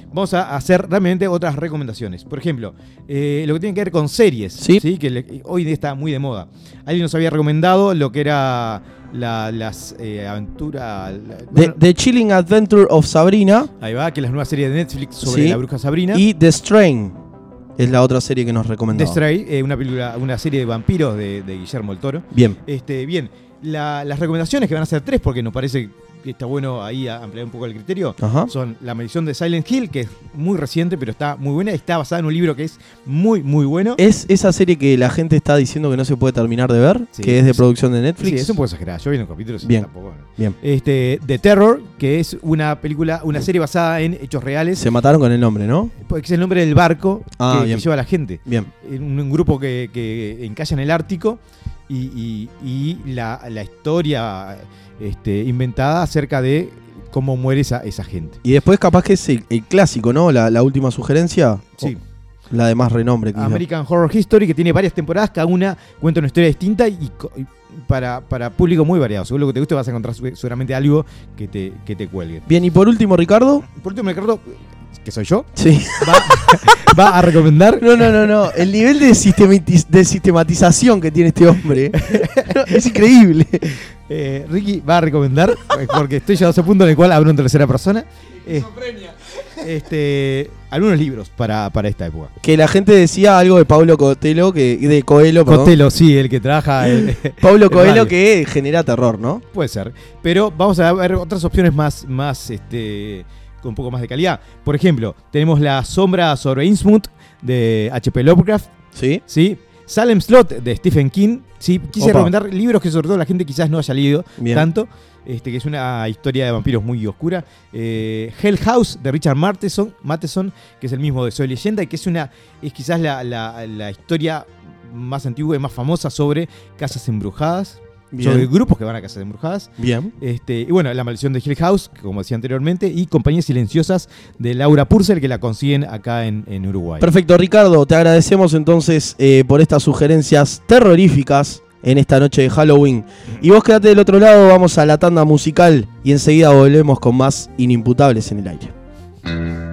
Vamos a hacer realmente otras recomendaciones. Por ejemplo, eh, lo que tiene que ver con series, Sí. que le- hoy está muy de moda. Alguien nos había recomendado lo que era la- las eh, aventuras... la- The, bueno, The Chilling Adventure of Sabrina ahí va, que es la nueva serie de Netflix sobre Sí. la bruja Sabrina. y The Strain es la otra serie que nos recomendó. The Stray, eh, una película, una serie de vampiros de, de Guillermo el Toro. Bien. Este, bien, la- las recomendaciones que van a ser tres, porque nos parece que está bueno ahí ampliar un poco el criterio, Ajá. son La maldición de Silent Hill, que es muy reciente, pero está muy buena, está basada en un libro que es muy, muy bueno. Es esa serie que la gente está diciendo que no se puede terminar de ver, Sí. que es de Sí. producción de Sí, Netflix. es un poco exagerada. Yo vi un capítulo y Bien. tampoco. Bien. Este, The Terror, que es una película, una serie basada en hechos reales, Se mataron con el nombre, ¿no? porque es el nombre del barco Ah, que, lleva a la gente. Bien. en un, un grupo que, que encalla en el Ártico y, y- y la, la historia este, inventada acerca de cómo muere esa, esa gente. Y después capaz que es el, el clásico, ¿no? La, la última sugerencia. Sí. O la de más renombre. quizá. American Horror History, que tiene varias temporadas, cada una cuenta una historia distinta y, para, para público muy variado. Según lo que te guste vas a encontrar seguramente algo que te, que te cuelgue. Bien, y por último, Ricardo. Por último, Ricardo, que soy yo, Sí. va, va a recomendar No, no, no, no. El nivel de, sistematiz- de sistematización que tiene este hombre es increíble. Eh, Ricky va a recomendar, eh, porque estoy llegado a ese punto en el cual hablo en tercera persona, eh, este, algunos libros para, para esta época. Que la gente decía algo de Pablo Coelho, que, de Coelho, perdón. Cotelo, sí, el que trabaja. el- Pablo el Coelho radio. que genera terror, ¿no? puede ser. Pero vamos a ver otras opciones más, más este, con un poco más de calidad. Por ejemplo, tenemos La Sombra sobre Innsmouth de H.P. Lovecraft. Sí. ¿sí? Salem Slot de Stephen King. ¿sí? Quise Opa. recomendar libros que sobre todo la gente quizás no haya leído Bien. tanto. Este, que es una historia de vampiros muy oscura. Eh, Hell House de Richard Matheson, Matheson, que es el mismo de Soy Leyenda, y que es una. es quizás la, la- la historia más antigua y más famosa sobre casas embrujadas. Sobre Bien. grupos que van a casas embrujadas. Bien. Este, y bueno, La maldición de Hill House, como decía anteriormente, y Compañías Silenciosas de Laura Purcell, que la consiguen acá en, en Uruguay. Perfecto, Ricardo. Te agradecemos entonces eh, por estas sugerencias terroríficas en esta noche de Halloween. Y vos quedate del otro lado, vamos a la tanda musical y enseguida volvemos con más inimputables en el aire.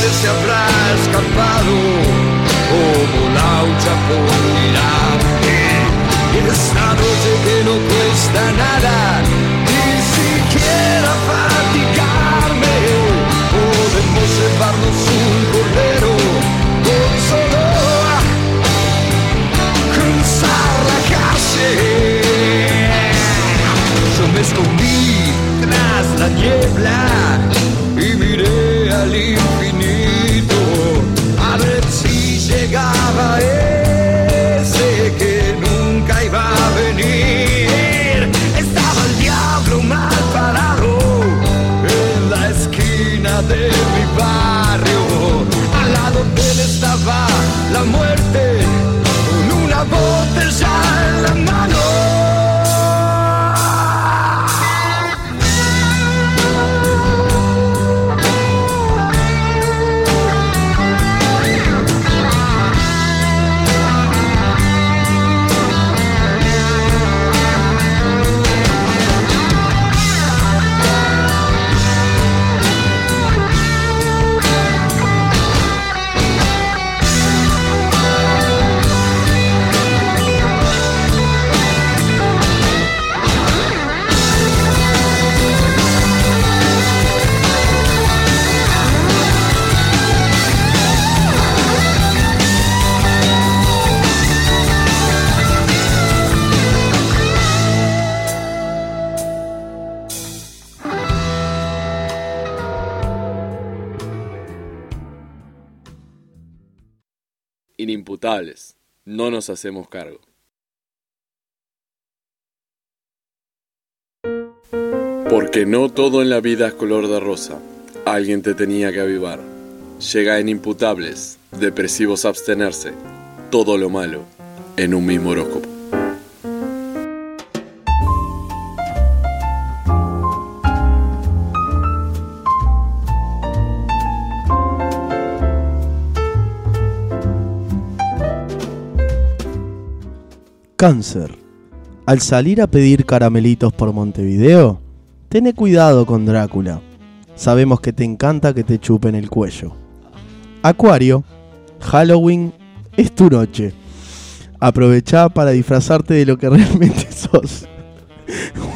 Veces se habrá escapado como laucha por mirarte? Y esta noche que no cuesta nada, ni siquiera fatigarme, podemos llevarnos un cordero con solo cruzar la calle. Yo me escondí tras la niebla y miré al infinito No nos hacemos cargo. Porque no todo en la vida es color de rosa. Alguien te tenía que avivar. Llega en imputables, depresivos abstenerse. Todo lo malo en un mismo horóscopo. Cáncer. Al salir a pedir caramelitos por Montevideo, tené cuidado con Drácula. Sabemos que te encanta que te chupen el cuello. Acuario. Halloween es tu noche. Aprovechá para disfrazarte de lo que realmente sos.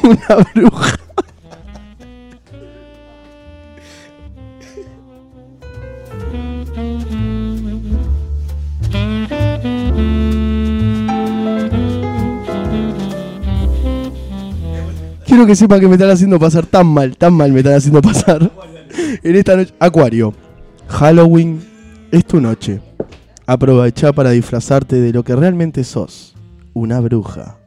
Una bruja. Quiero que sepan que me están haciendo pasar tan mal, tan mal me están haciendo pasar. En esta noche. Acuario. Halloween es tu noche. Aprovecha para disfrazarte de lo que realmente sos. Una bruja.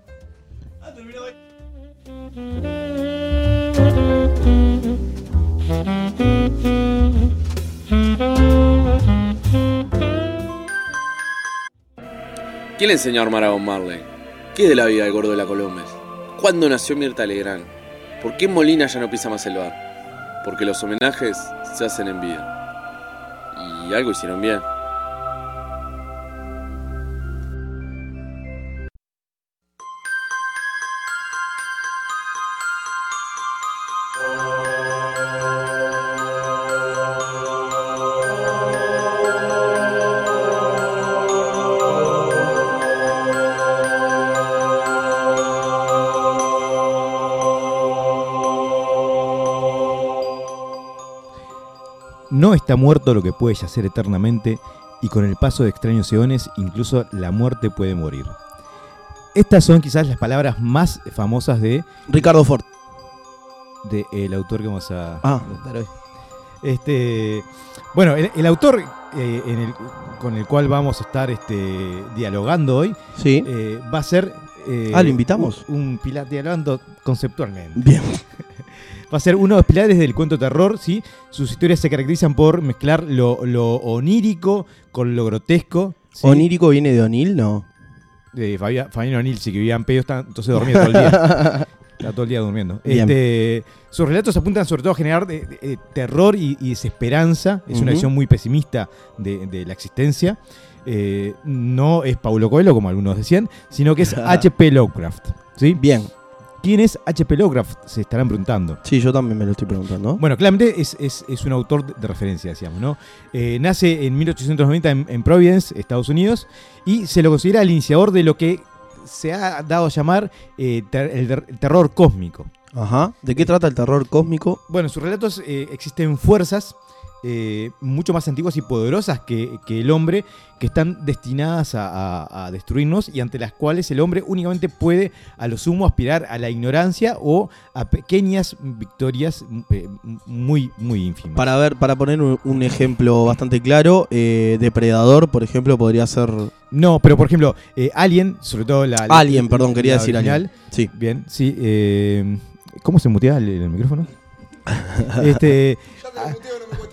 ¿Quién le enseñó a armar a Bob Marley? ¿Qué es de la vida del gordo de la Colombes? ¿Cuándo nació Mirta Legrand? ¿Por qué Molina ya no pisa más el bar? Porque los homenajes se hacen en vida. Y algo hicieron bien. No está muerto lo que puede yacer eternamente, y con el paso de extraños eones, incluso la muerte puede morir. Estas son quizás las palabras más famosas de, Ricardo Ford. de el autor que vamos a Ah. hoy. Este, bueno, el, el autor eh, en el- con el cual vamos a estar este, dialogando hoy Sí. eh, va a ser. eh, Ah, ¿lo invitamos? Un, un pilar dialogando conceptualmente. Bien. Va a ser uno de los pilares del cuento terror, ¿sí? Sus historias se caracterizan por mezclar lo, lo onírico con lo grotesco. ¿sí? ¿Onírico viene de O'Neill? No. De Fabián, O'Neill, sí que vivía en está- entonces dormía todo el día. Estaba todo el día durmiendo. Este, sus relatos apuntan sobre todo a generar de- de- de terror y, y desesperanza. Es una visión muy pesimista de, de la existencia. Eh, no es Paulo Coelho, como algunos decían, sino que es H.P. Lovecraft. ¿sí? Bien. ¿Quién es H.P. Lovecraft? Se estarán preguntando. Sí, yo también me lo estoy preguntando. Bueno, claramente es, es- es un autor de- referencia, decíamos, ¿no? Eh, nace en 1890 en, en Providence, Estados Unidos, y se lo considera el iniciador de lo que se ha dado a llamar eh, ter- el, ter- el terror cósmico. Ajá. ¿De qué trata el terror cósmico? Bueno, en sus relatos eh, existen fuerzas eh, mucho más antiguas y poderosas que, que el hombre, que están destinadas a, a- a destruirnos y ante las cuales el hombre únicamente puede a lo sumo aspirar a la ignorancia o a pequeñas victorias eh, muy, muy ínfimas. Para ver, para poner un, un ejemplo bastante claro, eh, Depredador, por ejemplo, podría ser No, pero por ejemplo, Alien, sobre todo la. la- Alien, perdón, quería la decir original. Alien. Sí. Bien, sí. ¿Cómo se mutea el, el micrófono? este,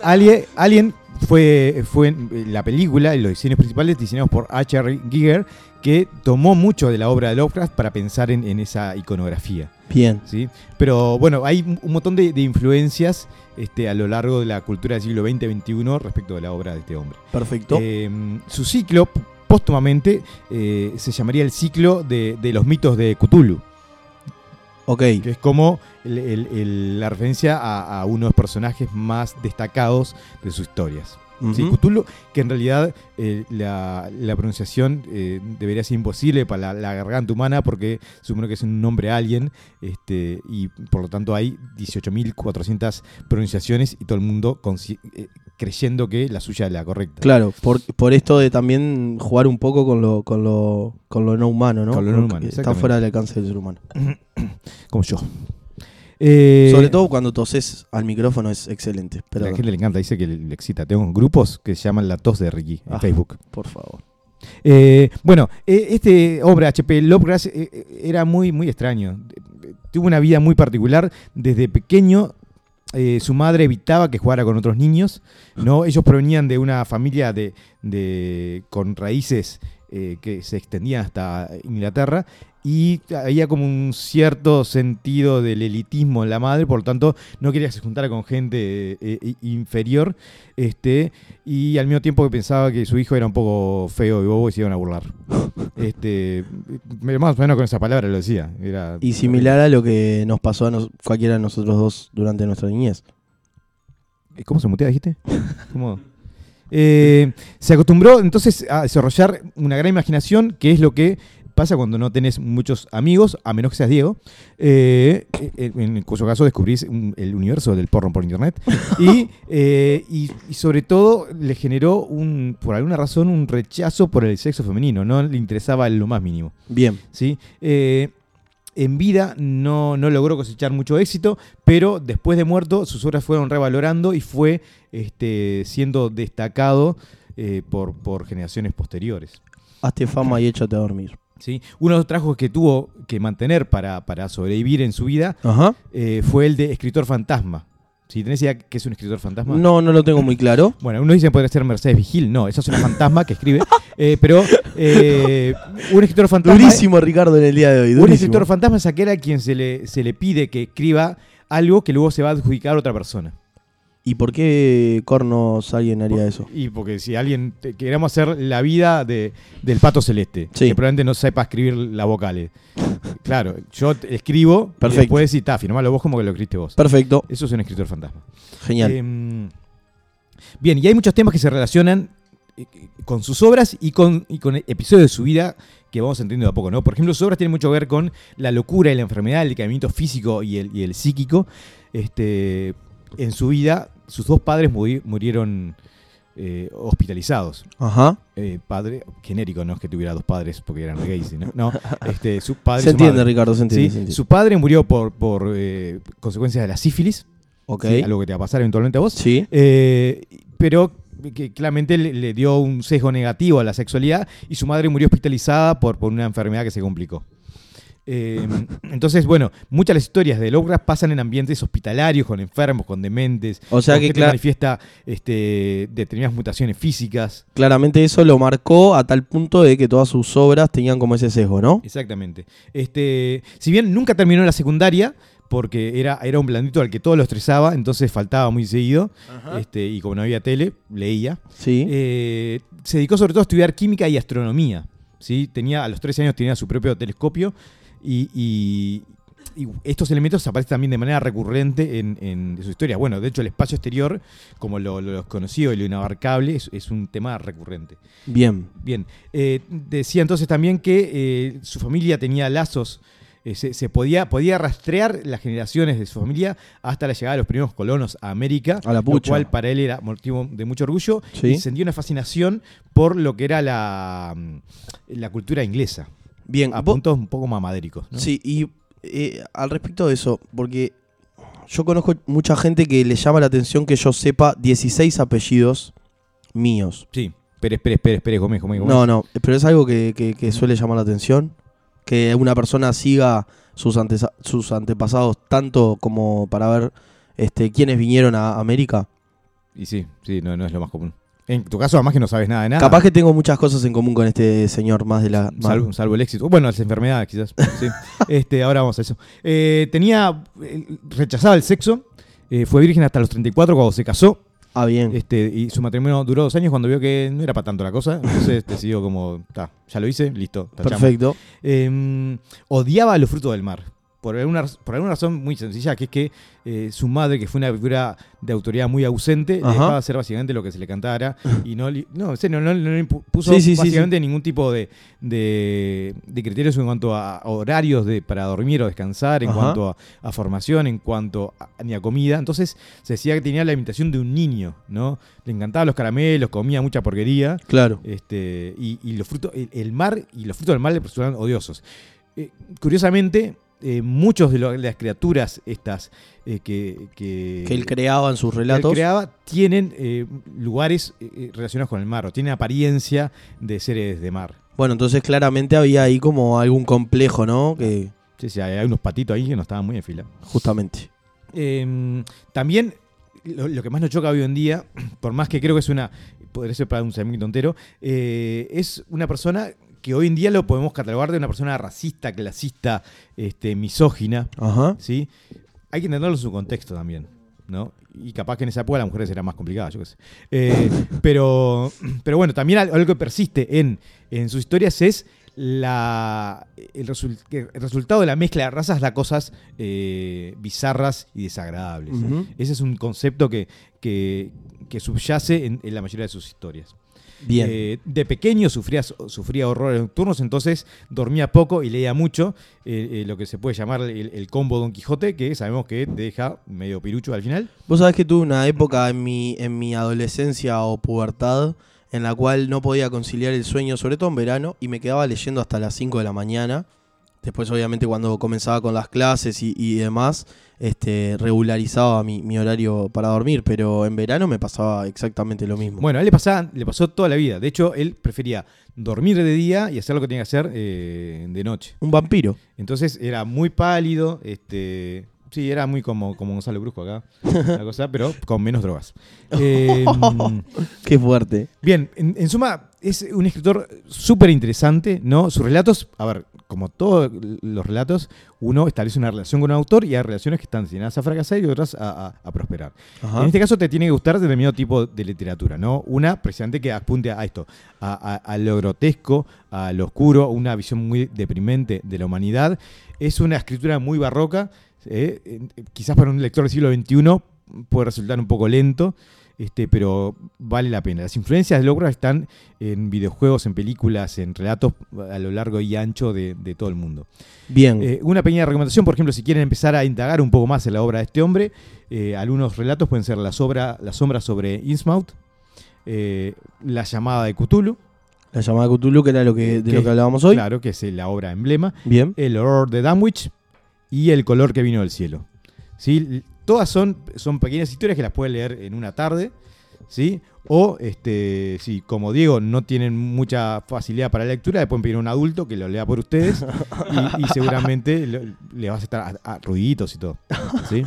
Alien, Alien fue, fue en la película, y los diseños principales diseñados por H.R. Giger, que tomó mucho de la obra de Lovecraft para pensar en, en esa iconografía. Bien. ¿sí? Pero bueno, hay un un montón de, de influencias este, a lo largo de la cultura del siglo XX-XXI respecto de la obra de este hombre. Perfecto. Eh, su ciclo, póstumamente, eh, se llamaría el ciclo de, de los mitos de Cthulhu, ok. que es como el- el- el- la referencia a, a uno de los personajes más destacados de sus historias. ¿sí? Cthulhu, que en realidad eh, la, la pronunciación eh, debería ser imposible para la, la garganta humana porque supone que es un nombre alien este, y por lo tanto hay 18.400 pronunciaciones y todo el mundo eh, creyendo que la suya es la correcta. Claro, por, por esto de también jugar un poco con lo, con lo, con lo no humano, ¿no? Con lo no humano, Está fuera del alcance del ser humano. Como yo. Eh, Sobre todo cuando toses al micrófono es excelente. a la gente le encanta, dice que le, le excita. Tengo grupos que se llaman La Tos de Ricky en Ah. Facebook. por favor. Eh, bueno, eh, este obra HP Lovecraft eh, eh, era muy, muy extraño. Eh, Tuvo una vida muy particular. Desde pequeño, eh, su madre evitaba que jugara con otros niños. ¿no? Ellos provenían de una familia de, de- con raíces eh, que se extendían hasta Inglaterra. Y había como un cierto sentido del elitismo en la madre, por lo tanto no quería que se juntara con gente eh, eh, inferior. Este, y al mismo tiempo que pensaba que su hijo era un poco feo y bobo y se iban a burlar. Este, más o menos con esa palabra lo decía. Era Y similar a lo que nos pasó a nos- cualquiera de nosotros dos durante nuestra niñez. ¿Cómo se mutea, dijiste? ¿Cómo? Eh, se acostumbró entonces a desarrollar una gran imaginación, que es lo que pasa cuando no tenés muchos amigos, a menos que seas Diego, eh, en, en cuyo caso descubrís un- el universo del porno por internet. Y, eh, y- y sobre todo le generó, un, por alguna razón, un rechazo por el sexo femenino. No le interesaba en lo más mínimo. Bien. ¿sí? Eh, en vida no, no logró cosechar mucho éxito, pero después de muerto sus obras fueron revalorando y fue este, siendo destacado eh, por, por generaciones posteriores. Hazte fama y échate a dormir. ¿Sí? Uno de los trabajos que tuvo que mantener para, para sobrevivir en su vida eh, fue el de escritor fantasma. Si tenés idea que es un escritor fantasma. No, no lo tengo muy claro. Bueno, uno dice que podría ser Mercedes Vigil. No, esa es una fantasma que escribe. Eh, pero eh, un escritor fantasma. Durísimo, Ricardo, en el día de hoy. Un escritor fantasma es aquel a quien se le, se le pide que escriba algo que luego se va a adjudicar a otra persona. ¿Y por qué Cornos alguien haría eso? Y porque si alguien te- queremos hacer la vida de, del pato celeste, Sí. que probablemente no sepa escribir las vocales. Claro, yo te escribo Perfecto. y después decís, está, firmalo vos como que lo escribiste vos. Perfecto. Eso es un escritor fantasma. Genial. Em, bien, y hay muchos temas que se relacionan eh, con sus obras y con, y con episodios de su vida que vamos entendiendo de a poco, ¿no? Por ejemplo, sus obras tienen mucho que ver con la locura y la enfermedad, el decaimiento físico y el, y el psíquico. Este, en su vida, sus dos padres muri- murieron eh, hospitalizados. Ajá. Eh, padre, genérico, no es que tuviera dos padres porque eran gays, ¿no? No, este, su padre Se su entiende, madre. Ricardo, se entiende. Sí, se entiende. Su padre murió por, por eh, consecuencias de la sífilis, Ok. ¿sí? algo que te va a pasar eventualmente a vos. Sí. Eh, pero que claramente le, le dio un sesgo negativo a la sexualidad y su madre murió hospitalizada por, por una enfermedad que se complicó. Eh, entonces, bueno, muchas de las historias de Lovecraft pasan en ambientes hospitalarios, con enfermos, con dementes. O sea que gente cla- manifiesta este, determinadas mutaciones físicas. Claramente eso lo marcó a tal punto de que todas sus obras tenían como ese sesgo, ¿no? Exactamente. Este, si bien nunca terminó la secundaria, porque era, era un blandito al que todo lo estresaba, entonces faltaba muy seguido. Este, y como no había tele, leía. Sí. Eh, se dedicó sobre todo a estudiar química y astronomía. ¿sí? Tenía, a los 13 años tenía su propio telescopio y, y- y estos elementos aparecen también de manera recurrente en, en su historia. Bueno, de hecho el espacio exterior, como lo, lo desconocido y lo inabarcable, es, es un tema recurrente. Bien. Bien, eh, decía entonces también que eh, su familia tenía lazos, eh, se, se podía, podía rastrear las generaciones de su familia hasta la llegada de los primeros colonos a América, A la lo cual para él era motivo de mucho orgullo Sí. y sentía una fascinación por lo que era la, la cultura inglesa, Bien. a vos- puntos un poco mamadéricos. ¿no? Sí, y eh, al respecto de eso, porque yo conozco mucha gente que le llama la atención que yo sepa 16 apellidos míos. Sí, Pérez, Pérez, Pérez, Pérez, Gómez, Gómez, Gómez. No, no, pero es algo que, que- que suele llamar la atención. Que una persona siga sus antepasados tanto como para ver este, quiénes vinieron a América. Y sí, sí, no, no es lo más común. En tu caso, además que no sabes nada de nada. Capaz que tengo muchas cosas en común con este señor, más de la... más- Salvo, salvo el éxito. Bueno, las enfermedades, quizás. Sí. este, ahora vamos a eso. Eh, tenía. eh, rechazaba el sexo. eh, fue virgen hasta los 34 cuando se casó. Ah, bien. Este, y su matrimonio duró dos años cuando vio que no era para tanto la cosa. Entonces decidió como, ya lo hice, listo. tachamos. Perfecto. Eh, odiaba los frutos del mar. Por alguna, raz- por alguna razón muy sencilla, que es que eh, su madre, que fue una figura de autoridad muy ausente, le Ajá. dejaba hacer básicamente lo que se le cantara. y no, no, en serio, no, no le impu- puso Sí, sí, sí, básicamente ningún tipo de, de- de criterios en cuanto a horarios de, para dormir o descansar, en Ajá. cuanto a, a formación, en cuanto a, ni a comida. Entonces se decía que tenía la imitación de un niño, ¿no? Le encantaban los caramelos, comía mucha porquería. Claro. Este, y, y los frutos, el, el mar y los frutos del mar le resultaban odiosos. Eh, curiosamente, eh, muchos de, lo- de las criaturas estas eh, que, que, Que él creaba en sus que él relatos. creaba tienen eh, lugares eh, relacionados con el mar, o tienen apariencia de seres de mar. Bueno, entonces claramente había ahí como algún complejo, ¿no? Que Sí, sí, hay, hay unos patitos ahí que no estaban muy en fila. justamente. Eh, también lo, lo que más nos choca hoy en día, por más que creo que es una, podría ser para un segmento entero, es una persona que hoy en día lo podemos catalogar de una persona racista, clasista, este, misógina, Ajá. ¿sí? Hay que entenderlo en su contexto también, ¿no? Y capaz que en esa época las mujeres eran más complicadas, yo qué sé. Eh, pero, pero bueno, también al- algo que persiste en, en sus historias es la, el, el resultado de la mezcla de razas da cosas eh, bizarras y desagradables. Ese es un concepto que, que, que subyace en, en la mayoría de sus historias. Bien. Eh, de pequeño sufría, sufría horrores nocturnos, entonces dormía poco y leía mucho, eh, eh, lo que se puede llamar el, el combo Don Quijote, que sabemos que te deja medio pirucho al final. Vos sabés que tuve una época en mi, en mi adolescencia o pubertad en la cual no podía conciliar el sueño, sobre todo en verano, y me quedaba leyendo hasta las 5 de la mañana. Después, obviamente, cuando comenzaba con las clases y, y demás, este, regularizaba mi, mi horario para dormir, pero en verano me pasaba exactamente lo mismo. Bueno, a él le, pasaba, le pasó toda la vida. De hecho, él prefería dormir de día y hacer lo que tenía que hacer eh, de noche. Un vampiro. Entonces era muy pálido, este, Sí, era muy como, como Gonzalo Brusco acá, la cosa, pero con menos drogas. Eh, Qué fuerte. Bien, en, en suma, es un escritor súper interesante, ¿no? Sus relatos, a ver, como todos los relatos, uno establece una relación con un autor y hay relaciones que están destinadas a fracasar y otras a, a- a prosperar. Ajá. En este caso te tiene que gustar determinado tipo de literatura, ¿no? Una precisamente que apunte a esto, a, lo grotesco, a lo oscuro, una visión muy deprimente de la humanidad. Es una escritura muy barroca, ¿eh? Eh, quizás para un lector del siglo XXI puede resultar un poco lento, este, pero vale la pena. Las influencias de Lovecraft están en videojuegos, en películas, en relatos a lo largo y ancho de, de todo el mundo. Bien. Eh, una pequeña recomendación, por ejemplo, si quieren empezar a indagar un poco más en la obra de este hombre, eh, algunos relatos pueden ser La, sobra, la sombra sobre Innsmouth, eh, La llamada de Cthulhu, la llamada Cthulhu, que era lo que, de que- lo que hablábamos hoy. claro, que es la obra emblema, Bien. El horror de Dunwich y El color que vino del cielo. ¿Sí? Todas son, son pequeñas historias que las pueden leer en una tarde, ¿sí? O, este, si como Diego no tienen mucha facilidad para la lectura, le pueden pedir a un adulto que lo lea por ustedes y, y seguramente lo- le vas a estar a, a ruiditos y todo. ¿sí?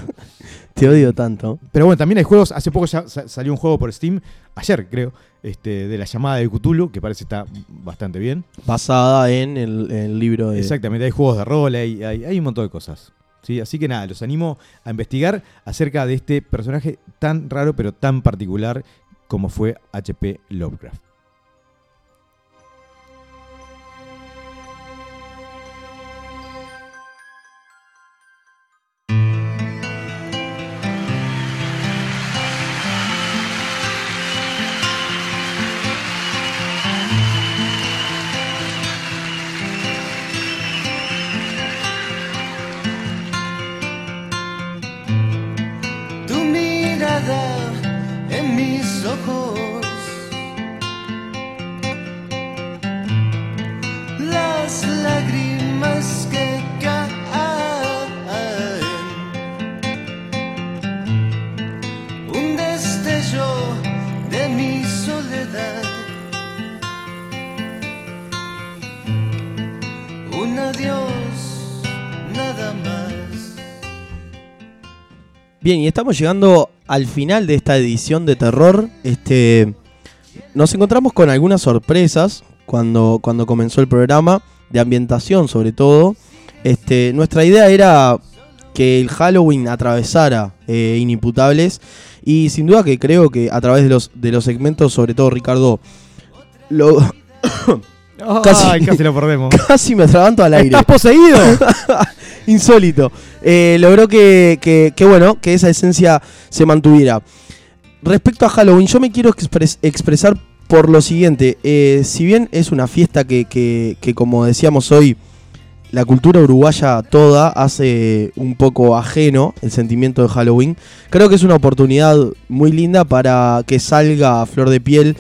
Te odio tanto. Pero bueno, también hay juegos, hace poco ya sa- salió un juego por Steam, ayer creo, este, de la llamada de Cthulhu, que parece está bastante bien. Basada en el, el libro de. Exactamente, hay juegos de rol, hay, hay, hay un montón de cosas. ¿Sí? Así que nada, los animo a investigar acerca de este personaje tan raro pero tan particular como fue HP Lovecraft. Adiós, nada más. Bien, y estamos llegando al final de esta edición de terror. Este, nos encontramos con algunas sorpresas cuando, cuando comenzó el programa, de ambientación sobre todo. Este, nuestra idea era que el Halloween atravesara eh, Inimputables y sin duda que creo que a través de los, de los segmentos, sobre todo Ricardo, lo, Casi- Ay, casi lo perdemos. casi me atraganto al aire. ¡Estás poseído! Insólito. Eh, logró que, que- que, bueno, que esa esencia se mantuviera. Respecto a Halloween, yo me quiero expres- expresar por lo siguiente. Eh, si bien es una fiesta que, como decíamos hoy, la cultura uruguaya toda hace un poco ajeno el sentimiento de Halloween, creo que es una oportunidad muy linda para que salga a flor de piel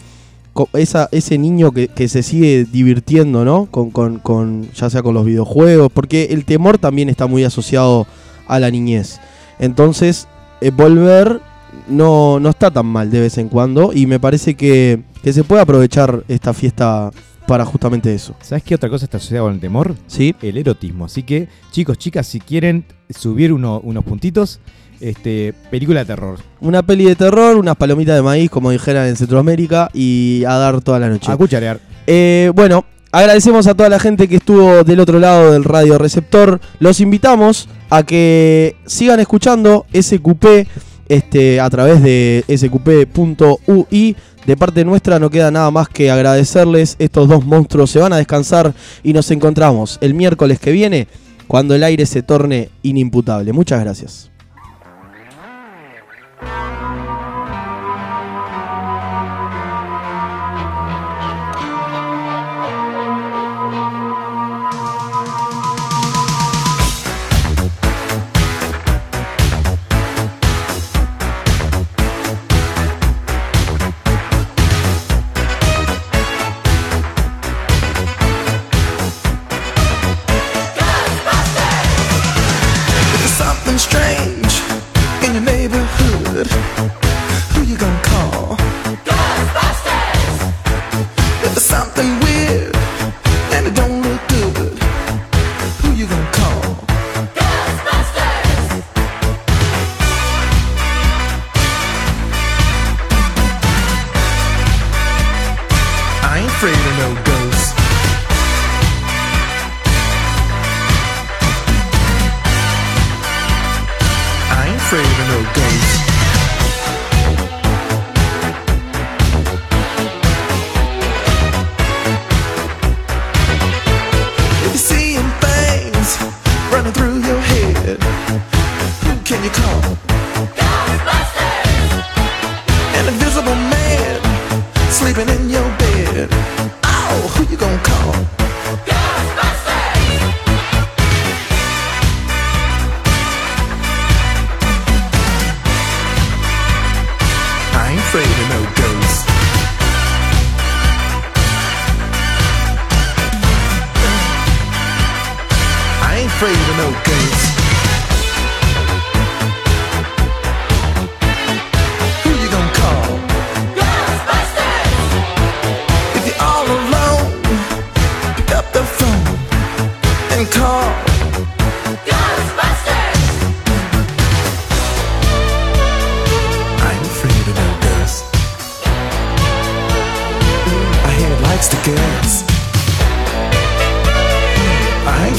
esa, ese niño que, que se sigue divirtiendo, ¿no? Con, con- con- ya sea con los videojuegos, porque el temor también está muy asociado a la niñez. Entonces, eh, volver no, no está tan mal de vez en cuando y me parece que, que se puede aprovechar esta fiesta para justamente eso. ¿Sabes qué otra cosa está asociada con el temor? ¿Sí? El erotismo. Así que, chicos, chicas, si quieren subir uno- unos puntitos, este, película de terror. Una peli de terror, unas palomitas de maíz, como dijeran en Centroamérica, y a dar toda la noche. A cucharear. Eh, bueno, agradecemos a toda la gente que estuvo del otro lado del radio receptor. Los invitamos a que sigan escuchando SQP este, a través de sqp.ui. De parte nuestra no queda nada más que agradecerles. Estos dos monstruos se van a descansar y nos encontramos el miércoles que viene cuando el aire se torne inimputable. Muchas gracias.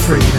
freedom.